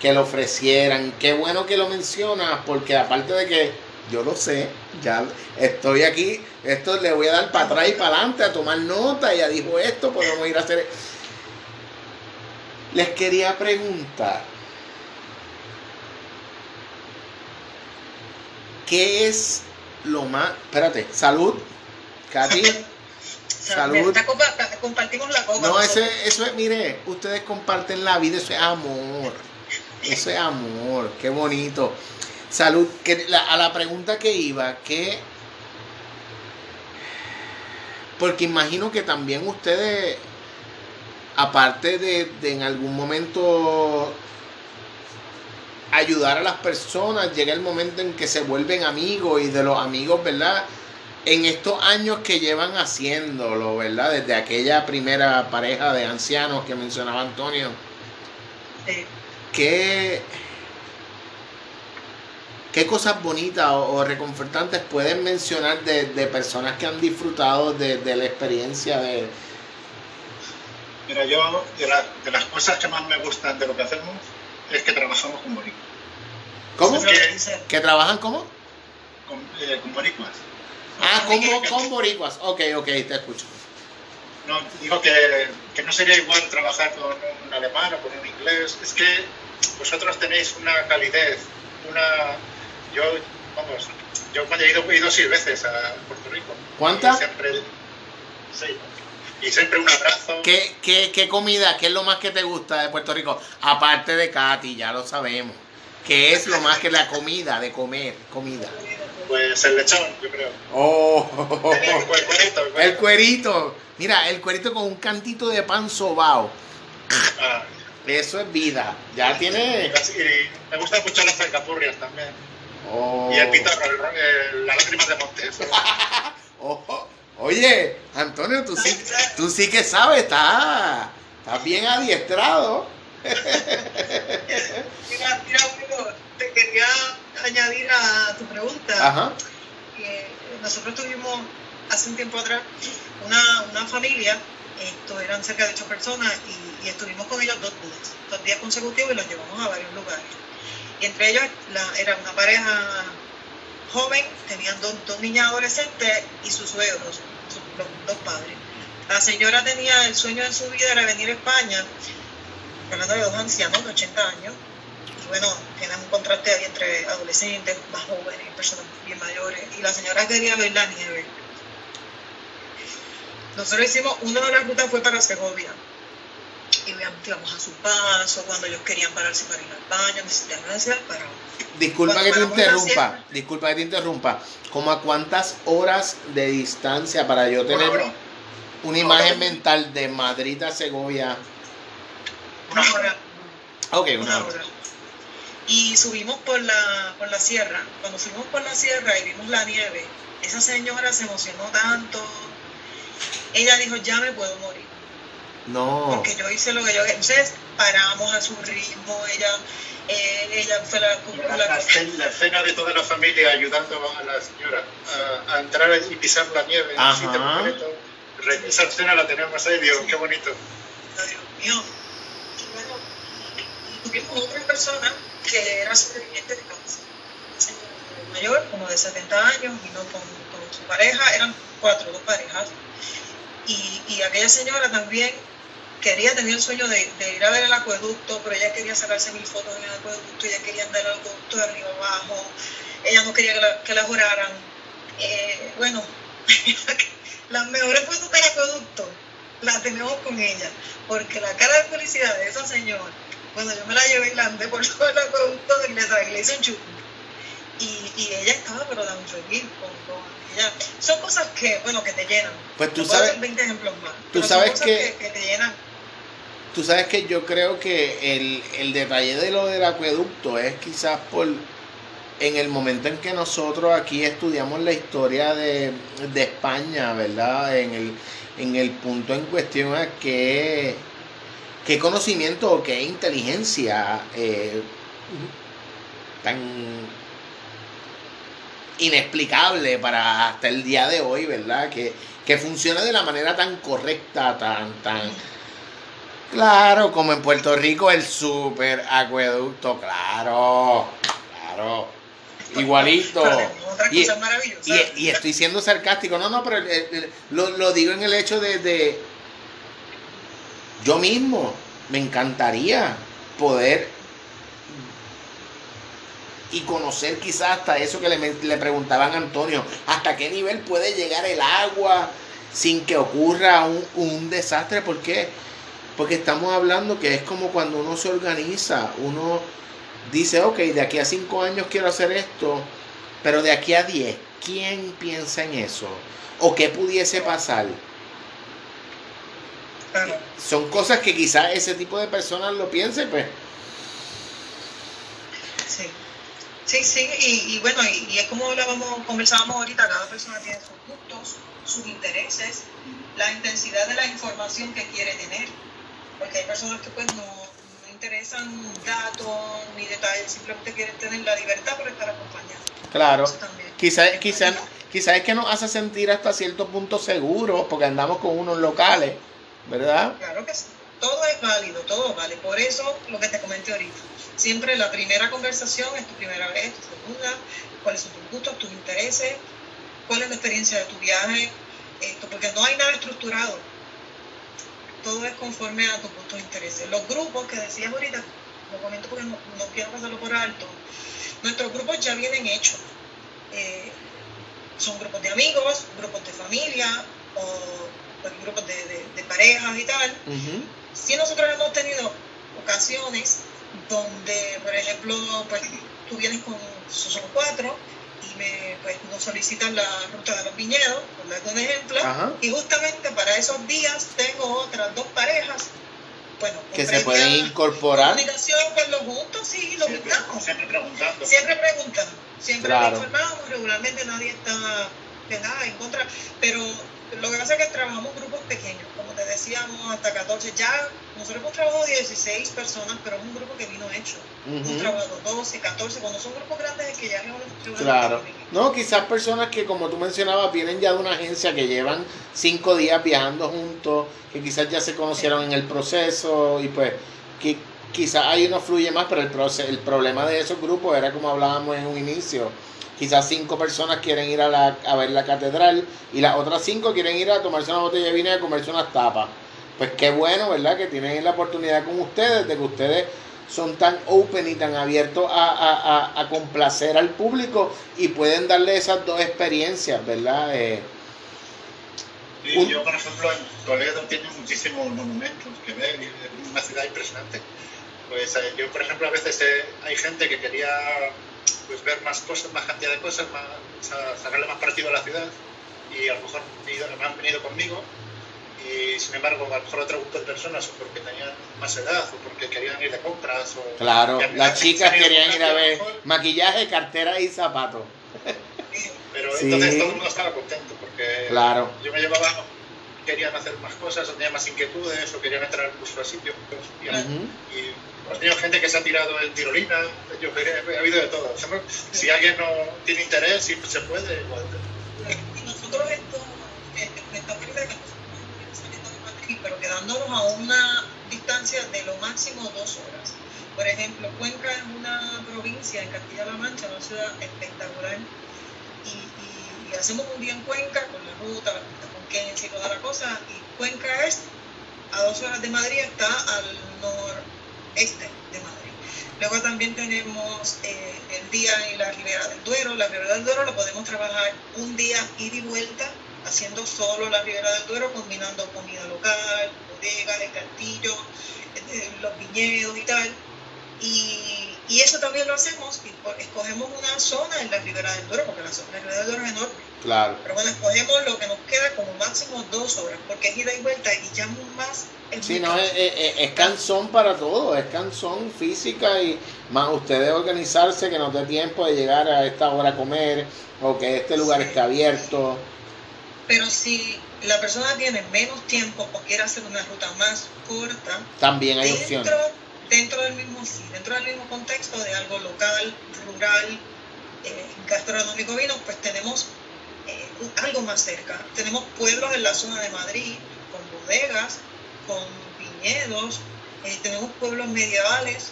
que lo ofrecieran. Qué bueno que lo mencionas, porque aparte de que yo lo sé, ya estoy aquí, esto le voy a dar para atrás y para adelante a tomar nota, ya dijo esto, podemos ir a hacer... Les quería preguntar, ¿qué es lo más... Espérate, salud, Katy. Salud. Compartimos la copa. No, ese, eso es, mire, ustedes comparten la vida, eso es amor. Eso es amor, qué bonito. Salud, que a la pregunta que iba, que porque imagino que también ustedes, aparte de, de, en algún momento ayudar a las personas, llega el momento en que se vuelven amigos y de los amigos, ¿verdad? En estos años que llevan haciéndolo, ¿verdad? Desde aquella primera pareja de ancianos que mencionaba Antonio. Sí. ¿Qué, qué cosas bonitas o, reconfortantes pueden mencionar de, personas que han disfrutado de, la experiencia de... Mira, yo de, las cosas que más me gustan de lo que hacemos es que trabajamos con boricuas. ¿Cómo? ¿Que, trabajan cómo? Con, eh, con boricuas. Ah, con, con boricuas. Ok, ok, te escucho. No, digo que, que, no sería igual trabajar con un alemán o con un inglés. Es que vosotros tenéis una calidez, una... Yo, vamos, yo cuando he ido, he ido seis veces a Puerto Rico. ¿Cuántas? Siempre, seis. Y siempre un abrazo. ¿Qué, qué, ¿Qué comida, qué es lo más que te gusta de Puerto Rico? Aparte de Katy, ya lo sabemos. ¿Qué es lo más que la comida, de comer, comida? Pues el lechón, yo creo. Oh, el, cuerito, el, cuerito. Mira, el cuerito con un cantito de pan sobao. Ah. Eso es vida. Ya tiene. Me gusta mucho las alcapurrias también. Oh. Y el pitorro, el, las lágrimas de Montes. oh. Oye, Antonio, tú sí, tú sí que sabes, estás, estás bien adiestrado. mira, mira, te quería añadir a tu pregunta. Ajá. nosotros tuvimos hace un tiempo atrás una, una familia, esto eran cerca de ocho personas, y, estuvimos con ellos dos días, dos días consecutivos y los llevamos a varios lugares. Y entre ellos la, era una pareja joven, tenían dos, dos niñas adolescentes y sus suegros, los dos padres. La señora tenía el sueño de su vida era venir a España, hablando de dos ancianos de 80 años, y bueno, tienen un contraste ahí entre adolescentes, más jóvenes, personas bien mayores, y la señora quería ver la nieve. Nosotros hicimos, una de las rutas fue para Segovia, y íbamos a su paso, cuando ellos querían pararse para ir al baño, necesitaban para Disculpa que te interrumpa, disculpa que te interrumpa. ¿Cómo a cuántas horas de distancia para yo tener una, imagen mental de Madrid a Segovia? Una hora. Ok, una, hora. Y subimos por la, por la sierra. Cuando subimos por la sierra y vimos la nieve, esa señora se emocionó tanto. Ella dijo, ya me puedo morir. No. Porque yo hice lo que yo... Entonces paramos a su ritmo, ella eh, ella fue la, la, escena de toda la familia ayudando a la señora a, entrar y pisar la nieve en Esa escena la tenemos ahí, digo, qué bonito. Dios mío. Y bueno, tuvimos otra persona que era sobreviviente de cáncer. mayor, como de 70 años, vino con, con su pareja, eran cuatro, dos parejas. Y, y aquella señora también quería, tener el sueño de, ir a ver el acueducto, pero ella quería sacarse mil fotos en el acueducto, ella quería andar el acueducto de arriba abajo, ella no quería que la, que la juraran. Eh, bueno, las mejores fotos del acueducto las tenemos con ella, porque la cara de felicidad de esa señora, cuando yo me la llevé y la andé por todo el acueducto, y le, traje, le hice un. Y, y, ella estaba pero tan feliz con, con ella. Son cosas que, bueno, que te llenan. Pues tú sabes, 20 ejemplos más. Tú sabes que, que, te llenan Tú sabes que yo creo que el, el detalle de lo del acueducto es quizás por en el momento en que nosotros aquí estudiamos la historia de, España, ¿verdad? En el, en el punto en cuestión a qué, qué conocimiento o qué inteligencia eh, tan inexplicable para hasta el día de hoy, ¿verdad? Que, que funcione de la manera tan correcta, tan, tan... Claro, como en Puerto Rico el super acueducto, claro, claro, igualito. Y, y, estoy siendo sarcástico, no, no, pero lo, lo, digo en el hecho de, de, yo mismo, me encantaría poder y conocer quizás hasta eso que le, le preguntaban a Antonio, hasta qué nivel puede llegar el agua sin que ocurra un, un desastre, ¿por qué? Porque estamos hablando que es como cuando uno se organiza, uno dice, ok, de aquí a cinco años quiero hacer esto, pero de aquí a diez, ¿quién piensa en eso? ¿O qué pudiese pasar? Son cosas que quizás ese tipo de personas lo piensen, pues. Sí. Sí, sí, y, bueno, y, es como hablábamos, conversábamos ahorita, cada persona tiene sus gustos, sus intereses, la intensidad de la información que quiere tener, porque hay personas que pues no, interesan datos ni detalles, simplemente quieren tener la libertad por estar acompañados. Claro, quizás quizá, quizá es que nos hace sentir hasta cierto punto seguros, porque andamos con unos locales, ¿verdad? Claro que sí, todo es válido, todo vale, por eso lo que te comenté ahorita Siempre la primera conversación es tu primera vez, tu segunda, cuáles son tus gustos, tus intereses, cuál es la experiencia de tu viaje, esto, porque no hay nada estructurado. Todo es conforme a tus gustos e intereses. Los grupos que decías ahorita, lo comento porque no, quiero pasarlo por alto, nuestros grupos ya vienen hechos. Eh, son grupos de amigos, grupos de familia o pues, grupos de, parejas y tal. Si nosotros hemos tenido ocasiones donde, por ejemplo, pues tú vienes con, son cuatro, y me, pues, nos solicitan la ruta de los viñedos, por dar un ejemplo, y justamente para esos días tengo otras dos parejas, bueno, que se pueden incorporar. Comunicación con los juntos, sí, lo invitamos. Siempre preguntando. Siempre preguntando, siempre informamos, regularmente nadie está nada en contra, pero lo que pasa es que trabajamos grupos pequeños, como te decíamos, hasta 14. Ya nosotros hemos trabajado 16 personas, pero es un grupo que vino hecho. Hemos trabajado 12, 14. Cuando son grupos grandes es que ya no Claro. No, quizás personas que, como tú mencionabas, vienen ya de una agencia que llevan 5 días viajando juntos, que quizás ya se conocieron en el proceso y pues que quizás ahí no fluye más, pero el, el problema de esos grupos era como hablábamos en un inicio quizás cinco personas quieren ir a, la, a ver la catedral y las otras cinco quieren ir a tomarse una botella de vino y a comerse unas tapas. Pues qué bueno, ¿verdad? Que tienen la oportunidad con ustedes, de que ustedes son tan open y tan abiertos a, complacer al público y pueden darle esas dos experiencias, ¿verdad? Eh, yo, por ejemplo, en Toledo tiene muchísimos monumentos que ver, es una ciudad impresionante. Pues eh, yo, por ejemplo, a veces eh, hay gente que quería pues ver más cosas, más cantidad de cosas, más, sacarle más partido a la ciudad. Y a lo mejor me han venido conmigo. Y sin embargo a lo mejor otro grupo de personas o porque tenían más edad o porque querían ir de compras o claro las chicas querían ir a ver maquillaje cartera y zapatos. Pero entonces todo el mundo estaba contento porque claro. yo me llevaba querían hacer más cosas o tenían más inquietudes o querían entrar incluso a sitios y, y Hemos tenido gente que se ha tirado en tirolina, yo, ha habido de todo. Si alguien no tiene interés, si se puede, igual. Nosotros esto, saliendo de Madrid, pero quedándonos a una distancia de lo máximo dos horas. Por ejemplo, Cuenca es una provincia en Castilla-La Mancha, una ciudad espectacular, y, hacemos un día en Cuenca con la ruta, con Kenzie y toda la cosa, y Cuenca es a dos horas de Madrid, está al norte este de Madrid. Luego también tenemos eh, el día en la Ribera del Duero. La Ribera del Duero lo podemos trabajar un día ida y vuelta, haciendo solo la Ribera del Duero, combinando comida local, bodegas, el castillo, eh, los viñedos y tal. Y, eso también lo hacemos, escogemos una zona en la Ribera del Duero, porque la, zona, la Ribera del Duero es enorme. Claro. Pero bueno, escogemos lo que nos queda como máximo dos horas, porque es ida y vuelta y ya más Sí, no, es, es, canzón para todo, es canzón física y más ustedes organizarse que no dé tiempo de llegar a esta hora a comer o que este lugar esté abierto. Pero si la persona tiene menos tiempo o quiere hacer una ruta más corta, también hay opciones. Dentro del mismo, sí, dentro del mismo contexto de algo local, rural, eh, gastronómico vino, pues tenemos eh, algo más cerca. Tenemos pueblos en la zona de Madrid con bodegas, con viñedos, eh, tenemos pueblos medievales,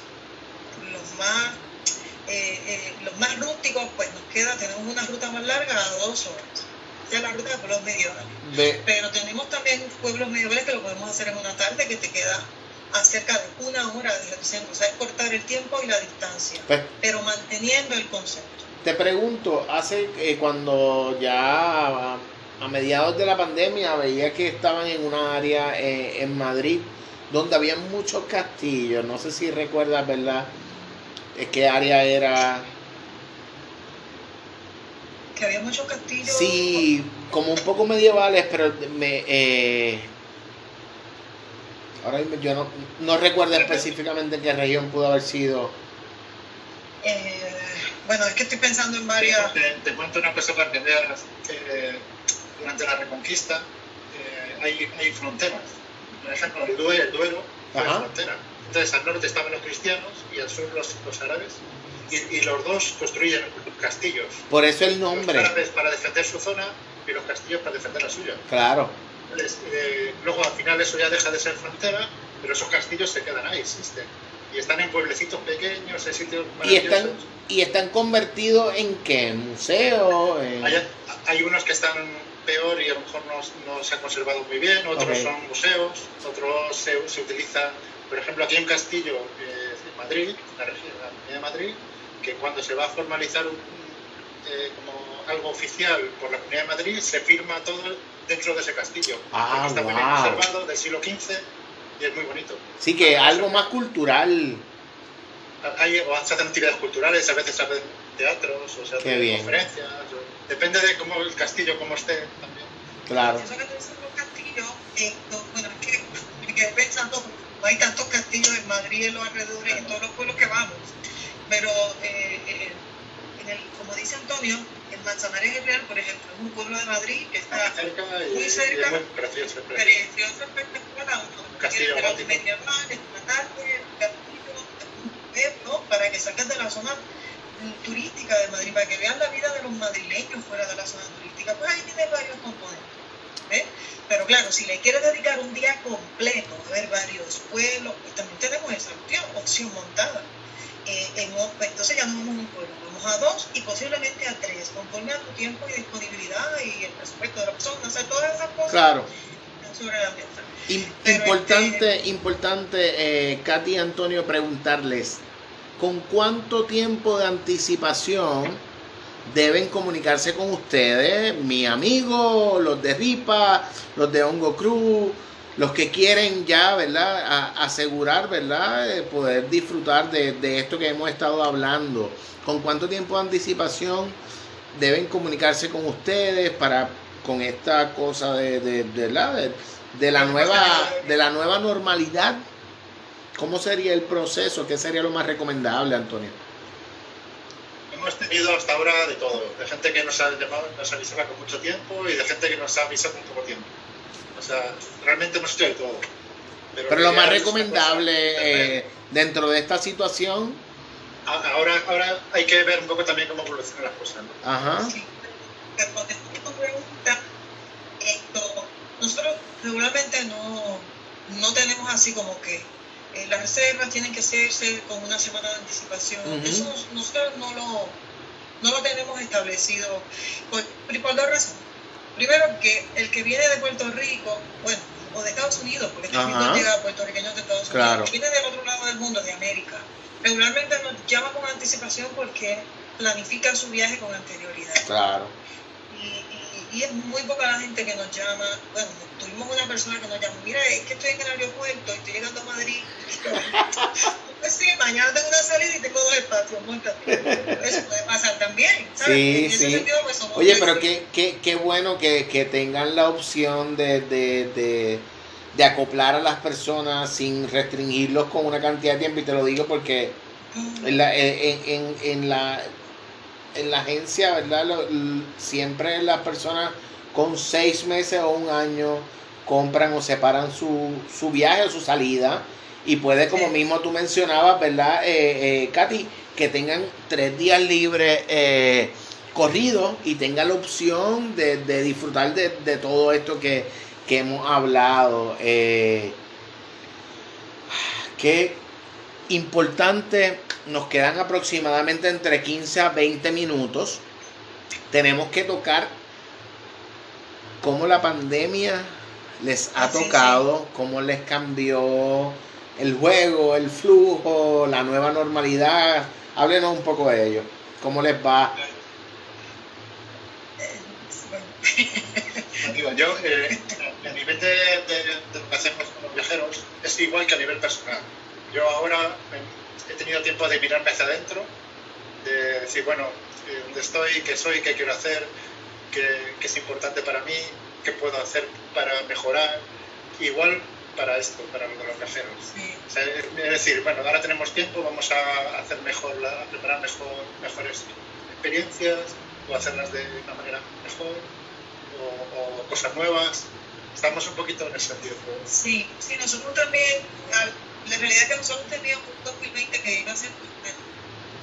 los más, los más rústicos, pues nos queda, tenemos una ruta más larga a dos horas de la ruta de pueblos medievales. Pero tenemos también pueblos medievales que lo podemos hacer en una tarde que te queda a cerca de una hora el centro. O sea, es cortar el tiempo y la distancia, pues, pero manteniendo el concepto. Te pregunto, hace eh, cuando ya a, mediados de la pandemia veía que estaban en una área eh, en Madrid donde había muchos castillos. No sé si recuerdas, ¿verdad? Eh, ¿Qué área era? Que había muchos castillos. Sí, como un poco medievales, pero me, eh, Ahora yo no, no recuerdo específicamente qué región pudo haber sido. Eh, bueno, es que estoy pensando en varias. Te, cuento una cosa para que veas. Eh, durante la Reconquista eh, hay, hay, fronteras. Por ejemplo, el Duero, el Duero fue frontera. Entonces, al norte estaban los cristianos y al sur los, los árabes. Y, y, los dos construyen castillos. Por eso el nombre. Los árabes para defender su zona y los castillos para defender la suya. Claro. Eh, luego al final eso ya deja de ser frontera, pero esos castillos se quedan ahí, existen. Y están en pueblecitos pequeños, en sitios ¿Y están, ¿Y están convertidos en qué? ¿Museo? Hay, unos que están peor y a lo mejor no, no se han conservado muy bien, otros son museos, otros se, se utilizan, por ejemplo, aquí en Castillo, eh, en Madrid, la región de Madrid, que cuando se va a formalizar eh, como algo oficial por la Comunidad de Madrid, se firma todo dentro de ese castillo. Ah, está muy bien conservado, del siglo XV, y es muy bonito. Sí, que algo más cultural. Hay, o hacen actividades culturales, a veces hacen teatros, o sea, conferencias. depende de cómo el castillo, cómo esté también. Claro. Eso que los castillos, eh, bueno, es que me quedé pensando, hay tantos castillos en Madrid, en los alrededores, en todos los pueblos que vamos, pero eh, eh, en el, como dice Antonio, el Manzanares del Real, por ejemplo, es un pueblo de Madrid que está muy cerca, muy precioso, precioso, espectacular, un castillo medieval, es una tarde, un castillo, ¿no? para que salgan de la zona turística de Madrid, para que vean la vida de los madrileños fuera de la zona turística, pues ahí tiene varios componentes. ¿ves? Pero claro, si le quieres dedicar un día completo a ver varios pueblos, pues también tenemos esa opción, opción montada. Eh, en, entonces ya no vamos a un pueblo, vamos a dos y posiblemente a tres, conforme a tu tiempo y disponibilidad y el presupuesto de la persona, o sea, todas esas cosas claro. sobre la mesa. importante, este, importante, eh, Katy y Antonio, preguntarles, ¿con cuánto tiempo de anticipación deben comunicarse con ustedes, mi amigo, los de RIPA, los de Hongo Cruz? Los que quieren ya, ¿verdad? asegurar, ¿verdad? Eh, poder disfrutar de, esto que hemos estado hablando. ¿Con cuánto tiempo de anticipación deben comunicarse con ustedes para con esta cosa de, de, de, la nueva de la nueva normalidad? ¿Cómo sería el proceso? ¿Qué sería lo más recomendable, Antonio? Hemos tenido hasta ahora de todo, de gente que nos ha llamado, nos avisaba con mucho tiempo y de gente que nos ha avisado con poco tiempo. O sea, realmente hemos hecho de todo. Pero, lo más recomendable eh, dentro de esta situación. Ahora, ahora hay que ver un poco también cómo evolucionan las cosas. ¿no? Ajá. Sí. tu pregunta, esto, nosotros regularmente no, no tenemos así como que eh, las reservas tienen que hacerse con una semana de anticipación. Eso nosotros no lo, no lo tenemos establecido por, por dos razones primero que el que viene de Puerto Rico, bueno, o de Estados Unidos, porque también llega a puertorriqueños de Estados Unidos, el que viene del otro lado del mundo, de América, regularmente nos llama con anticipación porque planifica su viaje con anterioridad. Claro. Y, y, es muy poca la gente que nos llama. Bueno, tuvimos una persona que nos llamó, mira, es que estoy en el aeropuerto y estoy llegando a Madrid. pues sí, mañana tengo una salida y tengo dos espacios, Eso puede pasar también, ¿sabes? Sí, sí. Pues, Oye, pero qué, qué, qué bueno que, que, tengan la opción de, de, de, de, acoplar a las personas sin restringirlos con una cantidad de tiempo. Y te lo digo porque en la, en, en, en la, en la agencia, ¿verdad? siempre las personas con seis meses o un año compran o separan su, su viaje o su salida Y puede, como mismo tú mencionabas, ¿verdad, eh, eh, Katy? Que tengan tres días libres eh, corridos y tengan la opción de, disfrutar de, todo esto que, hemos hablado. Eh, qué importante, nos quedan aproximadamente entre 15 a 20 minutos. Tenemos que tocar cómo la pandemia les ha tocado, cómo les cambió el juego, el flujo, la nueva normalidad. Háblenos un poco de ello. ¿Cómo les va? yo, eh, a nivel de, lo que hacemos con los viajeros, es igual que a nivel personal. Yo ahora he tenido tiempo de mirarme hacia adentro, de decir, bueno, eh, dónde estoy, qué soy, qué quiero hacer, qué, qué es importante para mí, qué puedo hacer para mejorar. Igual para esto, para los viajeros. es decir, bueno, ahora tenemos tiempo, vamos a hacer mejor, a preparar mejor, mejores experiencias o hacerlas de una manera mejor o, cosas nuevas. Estamos un poquito en ese sentido. Sí, sí, nosotros también, la realidad es que nosotros teníamos un 2020 que iba a ser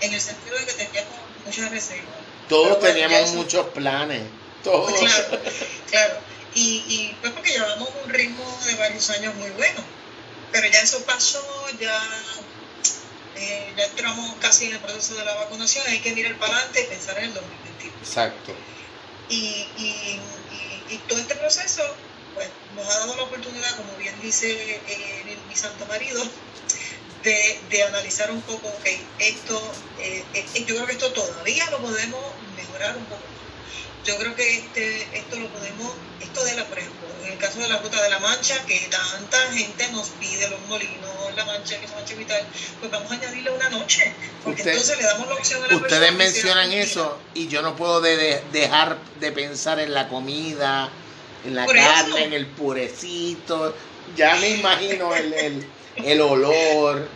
en el sentido de que teníamos muchas reservas. Todos teníamos muchos planes. Todos. Claro, claro. Y, y pues porque llevamos un ritmo de varios años muy bueno. Pero ya eso pasó, ya, eh, ya entramos casi en el proceso de la vacunación, hay que mirar para adelante y pensar en el 2021. Exacto. Y, y, y, todo este proceso pues, nos ha dado la oportunidad, como bien dice eh, mi santo marido, de, de, analizar un poco, ok, esto, eh, yo creo que esto todavía lo podemos mejorar un poco yo creo que este, esto lo podemos, esto de la, por ejemplo, en el caso de la Ruta de la Mancha, que tanta gente nos pide los molinos, la mancha, que son mancha vital, pues vamos a añadirle una noche, porque entonces le damos la opción a la Ustedes mencionan eso y yo no puedo dejar de pensar en la comida, en la carne, en el purecito, ya me imagino el, el, el olor.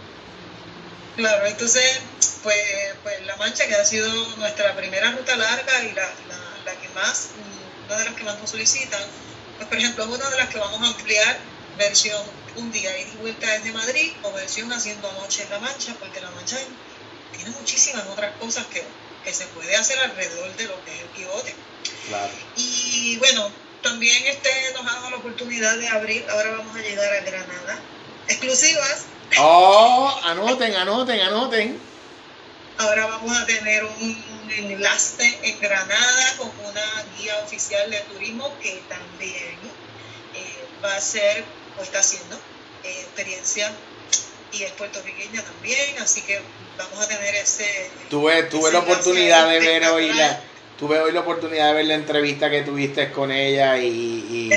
Claro, entonces, pues, pues La Mancha, que ha sido nuestra primera ruta larga y la la que más, una de las que más nos solicitan, pues por ejemplo, una de las que vamos a ampliar, versión un día y vuelta desde Madrid o versión haciendo anoche en La Mancha, porque La Mancha tiene muchísimas otras cosas que, que se puede hacer alrededor de lo que es el Quijote. Claro. Y bueno, también este nos ha dado la oportunidad de abrir, ahora vamos a llegar a Granada, exclusivas. Oh, anoten, anoten, anoten. Ahora vamos a tener un, enlace en Granada con una guía oficial de turismo que también eh, va a ser o está haciendo eh, experiencia y es puertorriqueña también, así que vamos a tener ese... Tuve, tuve la oportunidad de ver hoy la, tuve hoy la oportunidad de ver la entrevista que tuviste con ella y,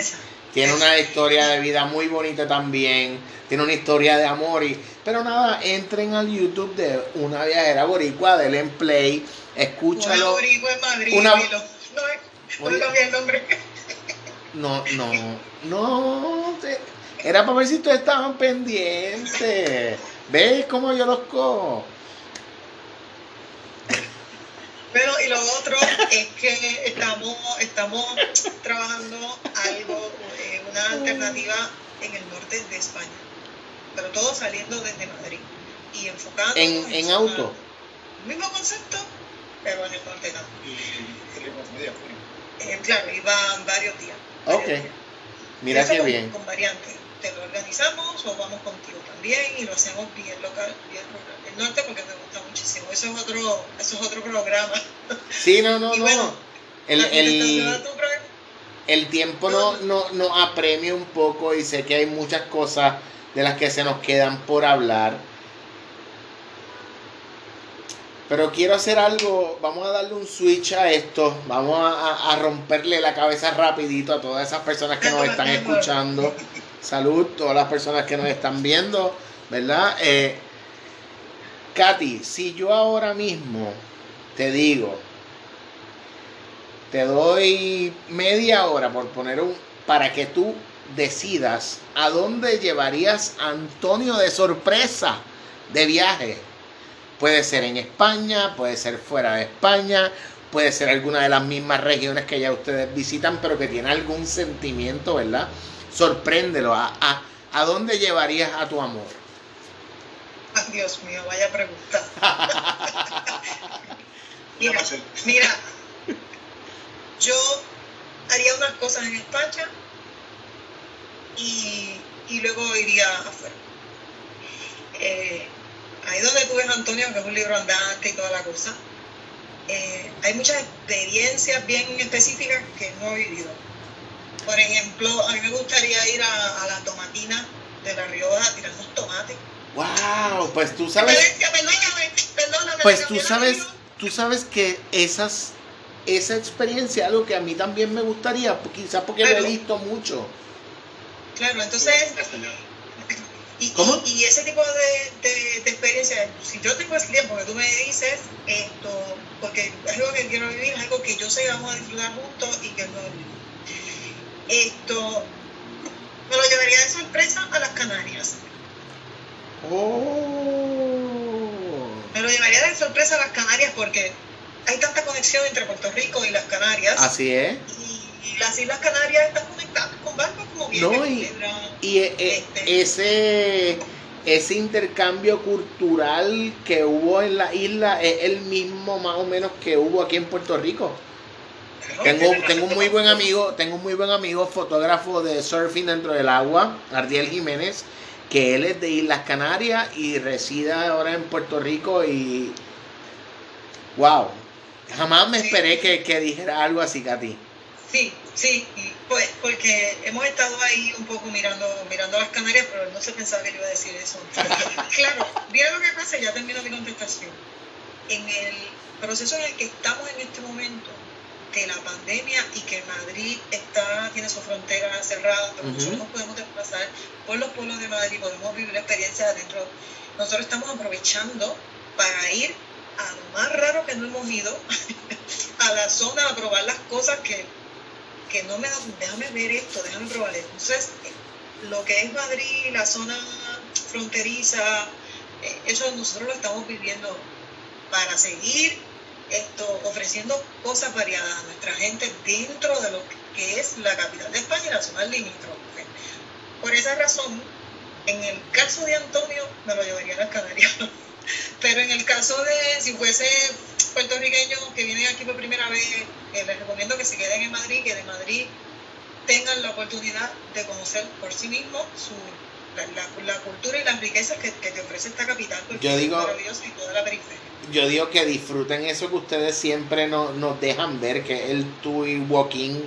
tiene una historia de vida muy bonita también, tiene una historia de amor y pero nada, entren al YouTube de una viajera boricua del en play, escúchalo. Una boricua en Madrid, una... no, no, el nombre. No, no, no, era para ver si ustedes estaban pendientes. ¿Ves cómo yo los cojo? Pero y lo otro es que estamos, estamos trabajando algo, eh, una alternativa en el norte de España pero todo saliendo desde Madrid y enfocando en, en auto. Mismo concepto, pero en el norte no. Y eh, claro, iban varios días. Ok. Mira qué bien. Con variantes. Te lo organizamos o vamos contigo también y lo hacemos bien local, bien local. El norte porque me gusta muchísimo. Eso es otro, eso es otro programa. Sí, no, no, no. El, el, el tiempo no, no, no apremia un poco y sé que hay muchas cosas de las que se nos quedan por hablar. Pero quiero hacer algo, vamos a darle un switch a esto, vamos a, romperle la cabeza rapidito a todas esas personas que nos están escuchando. Salud, todas las personas que nos están viendo, ¿verdad? Eh, Katy, si yo ahora mismo te digo, te doy media hora por poner un, para que tú decidas a dónde llevarías a Antonio de sorpresa de viaje. Puede ser en España, puede ser fuera de España, puede ser alguna de las mismas regiones que ya ustedes visitan, pero que tiene algún sentimiento, ¿verdad? Sorpréndelo. ¿A, a, a dónde llevarías a tu amor? Dios mío, vaya pregunta. mira, mira, yo haría unas cosas en España y, y luego iría afuera. Eh, ahí donde tú ves Antonio, que es un libro andante y toda la cosa, eh, hay muchas experiencias bien específicas que no he vivido. Por ejemplo, a mí me gustaría ir a, la tomatina de La Rioja a tirar unos tomates. ¡Wow! Pues tú sabes. pues tú sabes, tú sabes que esas, esa experiencia es algo que a mí también me gustaría, quizás porque lo he visto mucho. Claro, entonces y, y, ese tipo de, de, experiencia, si yo tengo ese tiempo que tú me dices, esto, porque es algo que quiero vivir, es algo que yo sé que vamos a disfrutar juntos y que no. Esto, me lo llevaría de sorpresa a las Canarias. Oh. Me lo llevaría de sorpresa a las Canarias porque hay tanta conexión entre Puerto Rico y las Canarias. Así es. Y, las Islas Canarias están conectadas con barcos como bien. No, y, y e, e, este. ese, ese intercambio cultural que hubo en la isla es el mismo más o menos que hubo aquí en Puerto Rico. Tengo, tengo un muy buen amigo, tengo un muy buen amigo fotógrafo de surfing dentro del agua, Ardiel Jiménez, que él es de Islas Canarias y reside ahora en Puerto Rico y wow, jamás me esperé que, que dijera algo así, Katy. Sí, sí, pues porque hemos estado ahí un poco mirando, mirando las Canarias, pero no se pensaba que le iba a decir eso. claro, mira lo que pasa, ya termino mi contestación. En el proceso en el que estamos en este momento, que la pandemia y que Madrid está, tiene su frontera cerrada, pero nosotros nos podemos desplazar por los pueblos de Madrid, podemos vivir experiencias adentro. Nosotros estamos aprovechando para ir a lo más raro que no hemos ido, a la zona a probar las cosas que que no me da, déjame ver esto, déjame probar. Entonces, lo que es Madrid, la zona fronteriza, eh, eso nosotros lo estamos viviendo para seguir esto, ofreciendo cosas variadas a nuestra gente dentro de lo que es la capital de España y la zona limítrofe. Por esa razón, en el caso de Antonio, me lo llevaría a las Canarias. Pero en el caso de si fuese puertorriqueños que vienen aquí por primera vez, les recomiendo que se queden en Madrid, que de Madrid tengan la oportunidad de conocer por sí mismos su, la, cultura y las riquezas que, te ofrece esta capital, porque yo digo, es y toda la periferia. Yo digo que disfruten eso que ustedes siempre nos, nos dejan ver, que el tú y walking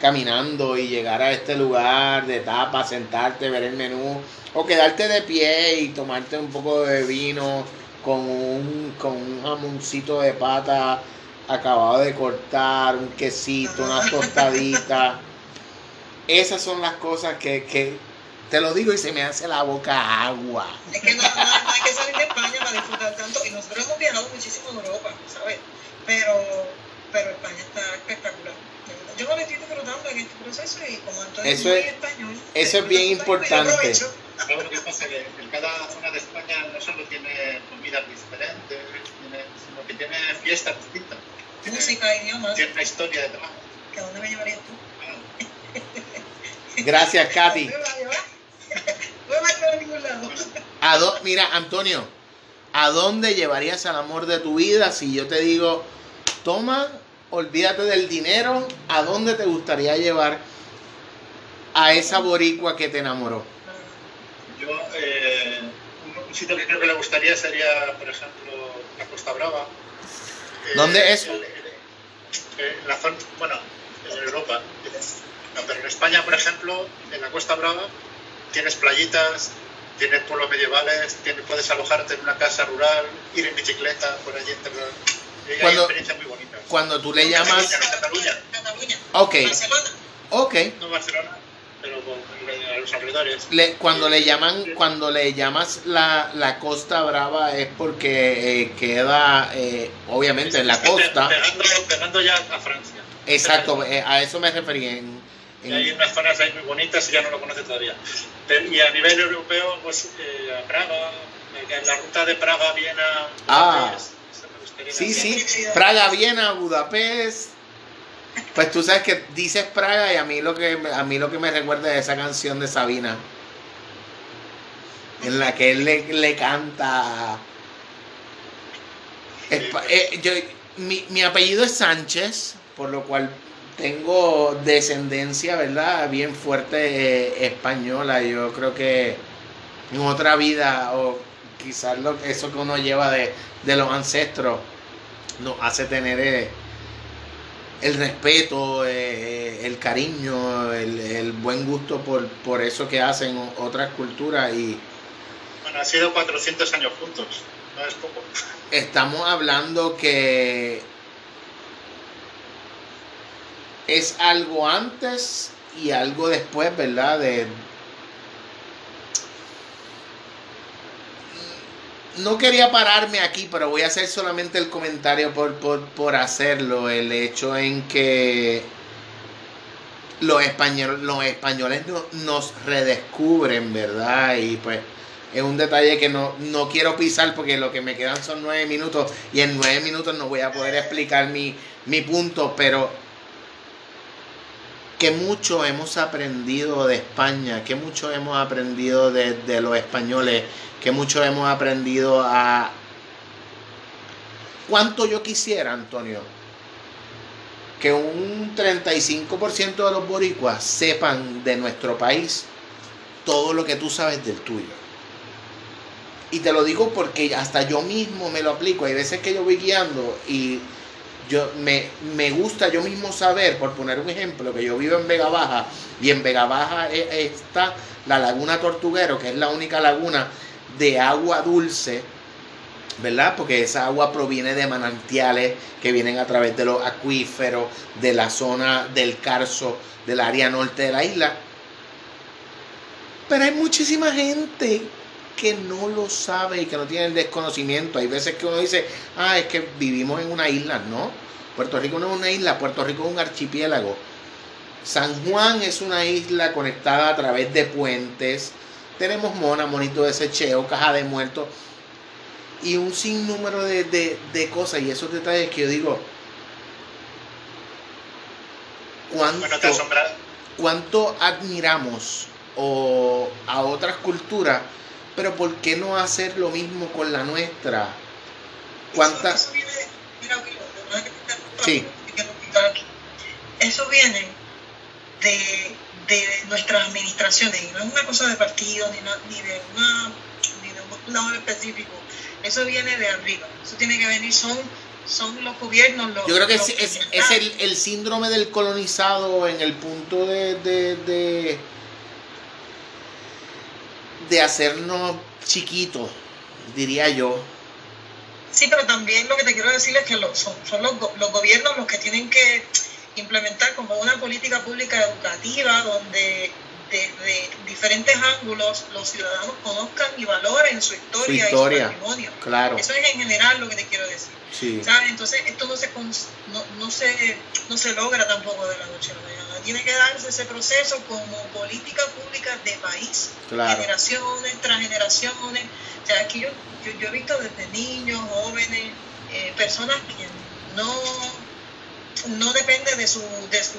caminando y llegar a este lugar de tapa, sentarte, ver el menú, o quedarte de pie y tomarte un poco de vino con un, con un jamoncito de pata acabado de cortar, un quesito, una tostadita. Esas son las cosas que, que, te lo digo y se me hace la boca agua. Es que no, hay que salir de España para disfrutar tanto. Y nosotros hemos viajado muchísimo en Europa, ¿sabes? Pero, pero España está espectacular. Yo lo estoy disfrutando en este proceso y como Antonio eso es, español. Eso es bien importante lo que pasa que en cada zona de España no solo tiene comida diferente, sino que tiene fiestas distintas. Música, idiomas. Tiene una historia detrás. ¿Que a dónde me llevarías tú? Gracias, Katy. No me a ningún lado. A mira, Antonio, ¿a dónde llevarías al amor de tu vida si yo te digo, toma, olvídate del dinero, ¿a dónde te gustaría llevar a esa boricua que te enamoró? Yo, eh, un, sitio que creo que le gustaría sería, por ejemplo, la Costa Brava. ¿Dónde eh, es eso? en la zona, bueno, en Europa. pero en España, por ejemplo, en la Costa Brava tienes playitas, tienes pueblos medievales, tienes, puedes alojarte en una casa rural, ir en bicicleta por allí cuando, hay experiencias muy bonitas. Cuando tú le llamas... Cataluña. Cataluña. Ok. Barcelona. Ok. No Barcelona pero con los alrededores. cuando le llaman, cuando le llamas la, la Costa Brava es porque eh, queda, eh, obviamente, en la costa. Pegando, ya a Francia. Exacto, eh, a eso me refería. En, Hay unas zonas ahí muy bonitas y ya no lo conoce todavía. Y a nivel europeo, pues a Praga, la ruta de Praga-Viena. Ah. Sí, sí, Praga, Viena, Budapest, pues tú sabes que dices Praga y a mí lo que a mí lo que me recuerda es esa canción de Sabina. en la que él le, canta. Eh, yo, mi, mi apellido es Sánchez, por lo cual tengo descendencia, ¿verdad? Bien fuerte eh, española. Yo creo que en otra vida, o quizás lo, eso que uno lleva de, los ancestros, nos hace tener eh, el respeto, eh, el cariño, el, buen gusto por, por eso que hacen otras culturas. y Bueno, ha sido 400 años juntos, no es poco. Estamos hablando que es algo antes y algo después, ¿verdad? De, no quería pararme aquí, pero voy a hacer solamente el comentario por, por, hacerlo. El hecho en que los, españoles, los españoles nos redescubren, ¿verdad? Y pues es un detalle que no, no quiero pisar porque lo que me quedan son nueve minutos y en nueve minutos no voy a poder explicar mi, mi punto, pero que mucho hemos aprendido de España, que mucho hemos aprendido de, los españoles, que mucho hemos aprendido a... ¿Cuánto yo quisiera, Antonio? Que un 35% de los boricuas sepan de nuestro país todo lo que tú sabes del tuyo. Y te lo digo porque hasta yo mismo me lo aplico. Hay veces que yo voy guiando y yo me, me, gusta yo mismo saber, por poner un ejemplo, que yo vivo en Vega Baja y en Vega Baja está la laguna Tortuguero, que es la única laguna de agua dulce, ¿verdad? Porque esa agua proviene de manantiales que vienen a través de los acuíferos, de la zona del Carso, del área norte de la isla. Pero hay muchísima gente que no lo sabe y que no tiene el desconocimiento. Hay veces que uno dice, ah, es que vivimos en una isla. No, Puerto Rico no es una isla, Puerto Rico es un archipiélago. San Juan es una isla conectada a través de puentes. Tenemos Mona, Monito de Secheo, Caja de Muertos y un sinnúmero de, de, cosas y esos detalles que yo digo, ¿cuánto, ¿cuánto admiramos o a otras culturas pero ¿por qué no hacer lo mismo con la nuestra? ¿Cuántas? Eso, viene, mira, sí. Eso viene de, de, nuestras administraciones, y no es una cosa de partido, ni, ni, de una, ni de un lado específico. Eso viene de arriba. Eso tiene que venir, son son los gobiernos los yo creo que es, es, es el, el, síndrome del colonizado en el punto de, de, de de hacernos chiquitos, diría yo. Sí, pero también lo que te quiero decir es que son, son los, los, gobiernos los que tienen que implementar como una política pública educativa donde desde diferentes ángulos los ciudadanos conozcan y valoren su historia, y su patrimonio. Claro. Eso es en general lo que te quiero decir. Sí. Entonces esto no se, no, no, se, no se logra tampoco de la noche a la mañana tiene que darse ese proceso como política pública de país, generaciones tras generaciones. O sea, aquí yo, yo, he visto desde niños, jóvenes, eh, personas que no, no depende de su, de su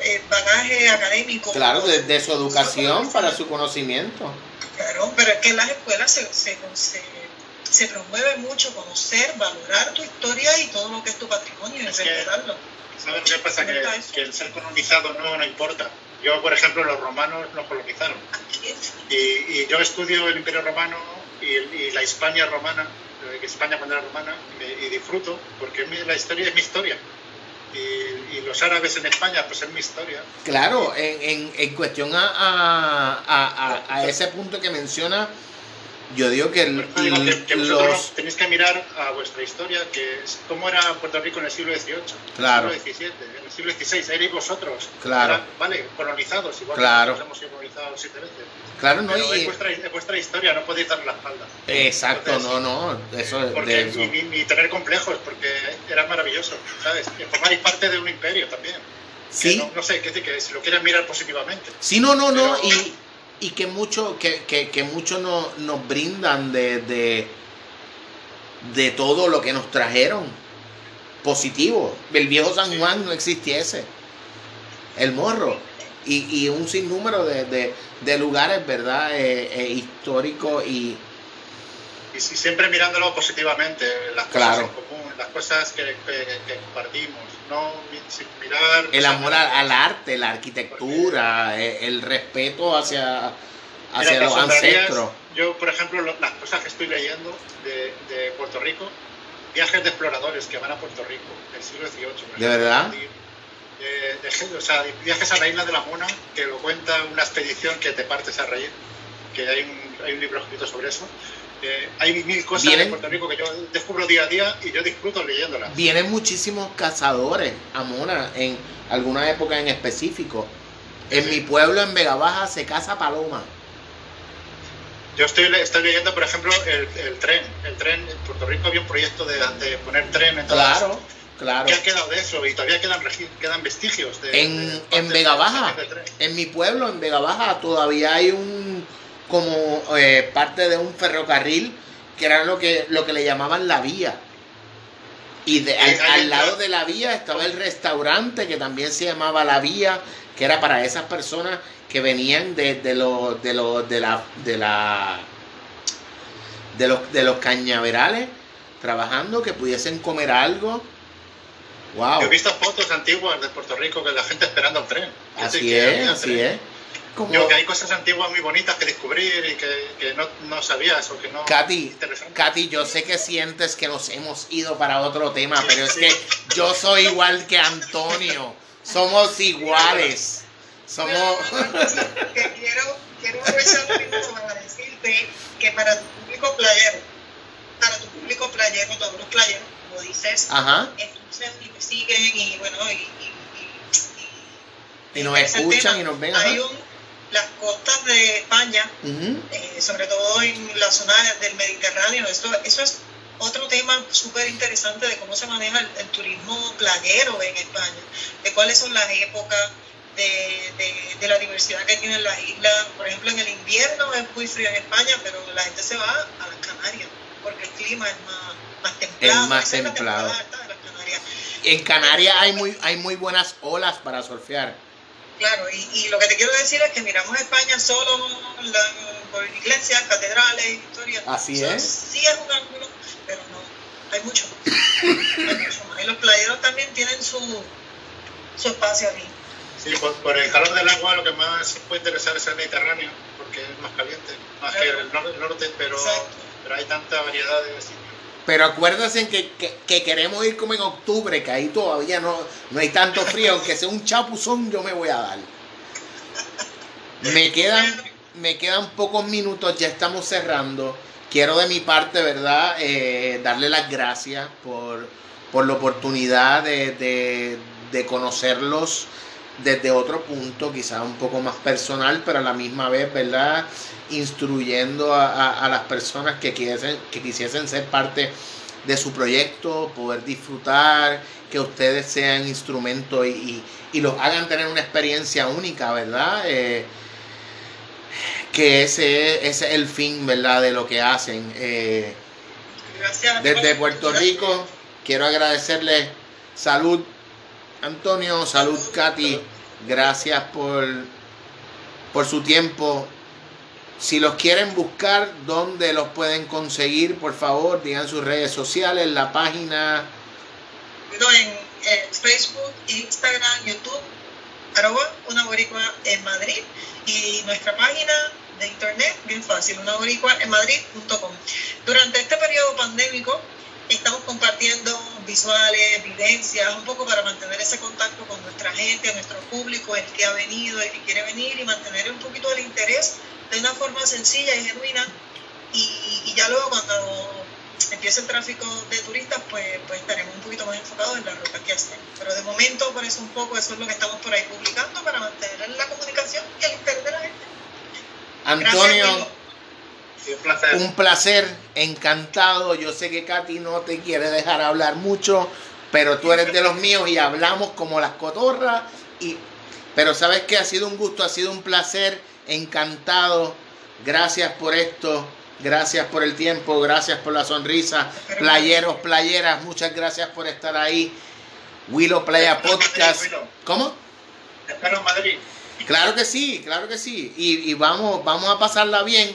eh, bagaje académico. Claro, de, su educación para su conocimiento. Claro, pero es que en las escuelas se, se, se, promueve mucho conocer, valorar tu historia y todo lo que es tu patrimonio y respetarlo. ¿Sabes qué pasa? Que, el ser colonizado no, no importa. Yo, por ejemplo, los romanos nos colonizaron. Y, yo estudio el Imperio Romano y, la Hispania romana, eh, España cuando era romana, y, disfruto, porque la historia es mi historia. Y, los árabes en España, pues es mi historia. Claro, en, en, en cuestión a, a, a, a, ese punto que menciona yo digo que, los... tenéis que mirar a vuestra historia, que es cómo era Puerto Rico en el siglo XVIII, claro. en el siglo XVII, en el siglo XVI, erais vosotros, claro. vale, colonizados, igual claro. que hemos sido colonizados siete veces. Claro, no, Pero y... es, vuestra, es vuestra historia, no podéis dar la espalda. Exacto, no, no, eso es porque, de eso. Ni, ni, tener complejos, porque era maravilloso, ¿sabes? Formáis parte de un imperio también. Sí. No, no, sé, que, que si lo quieres mirar positivamente. Sí, no, no, no, y y que mucho, que, que, que mucho no, nos brindan de, de, de, todo lo que nos trajeron positivo. El viejo San Juan no existiese. El morro. y, un sinnúmero de, lugares, ¿verdad? Eh, eh, históricos y... Y siempre mirándolo positivamente, las cosas en común, las cosas que, compartimos, no. El amor al, arte, la arquitectura, eh, el respeto hacia, hacia los ancestros. Yo, por ejemplo, las cosas que estoy leyendo de, de Puerto Rico, viajes de exploradores que van a Puerto Rico del siglo XVIII. ¿De verdad? o sea, viajes a la isla de la Mona, que lo cuenta una expedición que te partes a reír, que hay un, hay un libro escrito sobre eso. Eh, hay mil cosas en Puerto Rico que yo descubro día a día y yo disfruto leyéndolas. Vienen muchísimos cazadores a Mona en alguna época en específico. En mi pueblo, en Vega Baja, se caza paloma. Yo estoy, estoy leyendo, por ejemplo, el, el, tren. El tren, en Puerto Rico había un proyecto de, de poner tren en todas Claro. Claro. ¿Qué ha quedado de eso? Y todavía quedan, quedan vestigios. De, en, en Vega Baja, en mi pueblo, en Vega Baja, todavía hay un como eh, parte de un ferrocarril que era lo que, lo que le llamaban la vía. Y de, al, lado de la vía estaba el restaurante que también se llamaba La Vía, que era para esas personas que venían de, de, los de, los de la de la de los de los cañaverales trabajando que pudiesen comer algo Yo he visto fotos antiguas de Puerto Rico que la gente esperando el tren. Así es, así es. Yo que hay cosas antiguas muy bonitas que descubrir y que, no, no, sabías o que no... Katy, Katy, yo sé que sientes que nos hemos ido para otro tema, pero es que yo soy igual que Antonio. Somos iguales. Somos... quiero, quiero aprovechar para decirte que para tu público playero, para tu público playero, todos los playeros, como dices, Ajá. escuchan y me siguen y bueno, y, y, y, y nos escuchan y nos ven. Hay un, las costas de España, eh, sobre todo en la zona del Mediterráneo, eso, eso es otro tema súper interesante de cómo se maneja el, turismo playero en España, de cuáles son las épocas, de, de, la diversidad que tienen las islas. Por ejemplo, en el invierno es muy frío en España, pero la gente se va a las Canarias porque el clima es más, más templado. Es más templado. En Canarias hay muy, hay muy buenas olas para surfear. Claro, y, y, lo que te quiero decir es que miramos España solo la, por iglesias, catedrales, historias. Así es. Sí es un ángulo, pero no, hay mucho hay mucho más. Y los playeros también tienen su, su espacio aquí. Sí, por, el calor del agua lo que más puede interesar es el Mediterráneo, porque es más caliente, más que el norte, pero, pero hay tanta variedad de sitios. Pero acuérdense que, que, queremos ir como en octubre, que ahí todavía no, no hay tanto frío, aunque sea un chapuzón, yo me voy a dar. Me quedan, me quedan pocos minutos, ya estamos cerrando. Quiero de mi parte, ¿verdad? Eh, darle las gracias por, por la oportunidad de, de, de conocerlos desde otro punto, quizás un poco más personal, pero a la misma vez, ¿verdad? Instruyendo a, las personas que quisiesen, que quisiesen ser parte de su proyecto, poder disfrutar, que ustedes sean instrumentos y, y, los hagan tener una experiencia única, ¿verdad? Eh, que ese, es el fin, ¿verdad? De lo que hacen. Eh, desde Puerto Rico, quiero agradecerles salud Antonio, salud Katy, gracias por, por su tiempo. Si los quieren buscar, ¿dónde los pueden conseguir? Por favor, digan sus redes sociales, la página. en, Facebook, Instagram, YouTube, arroba una boricua en Madrid y nuestra página de internet, bien fácil, una boricua en Madrid.com. Durante este periodo pandémico, estamos compartiendo visuales, evidencias, un poco para mantener ese contacto con nuestra gente, nuestro público, el que ha venido, el que quiere venir y mantener un poquito el interés de una forma sencilla y genuina. Y, ya luego cuando empiece el tráfico de turistas, pues, pues estaremos un poquito más enfocados en la ruta que hacemos. Pero de momento, por eso un poco, eso es lo que estamos por ahí publicando para mantener la comunicación y el interés de la gente. Antonio un placer. encantado. Yo sé que Katy no te quiere dejar hablar mucho, pero tú eres de los míos y hablamos como las cotorras. Y, pero sabes que ha sido un gusto, ha sido un placer, encantado. Gracias por esto, gracias por el tiempo, gracias por la sonrisa. Playeros, playeras, muchas gracias por estar ahí. Willow Playa Podcast. ¿Cómo? Espero en Madrid. Claro que sí, claro que sí. Y, y vamos, vamos a pasarla bien.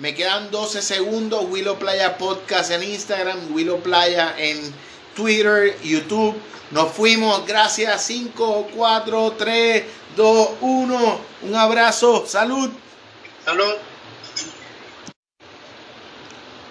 Me quedan 12 segundos. Willow Playa Podcast en Instagram, Willow Playa en Twitter, YouTube. Nos fuimos. Gracias. 5, 4, 3, 2, 1. Un abrazo. Salud. Salud.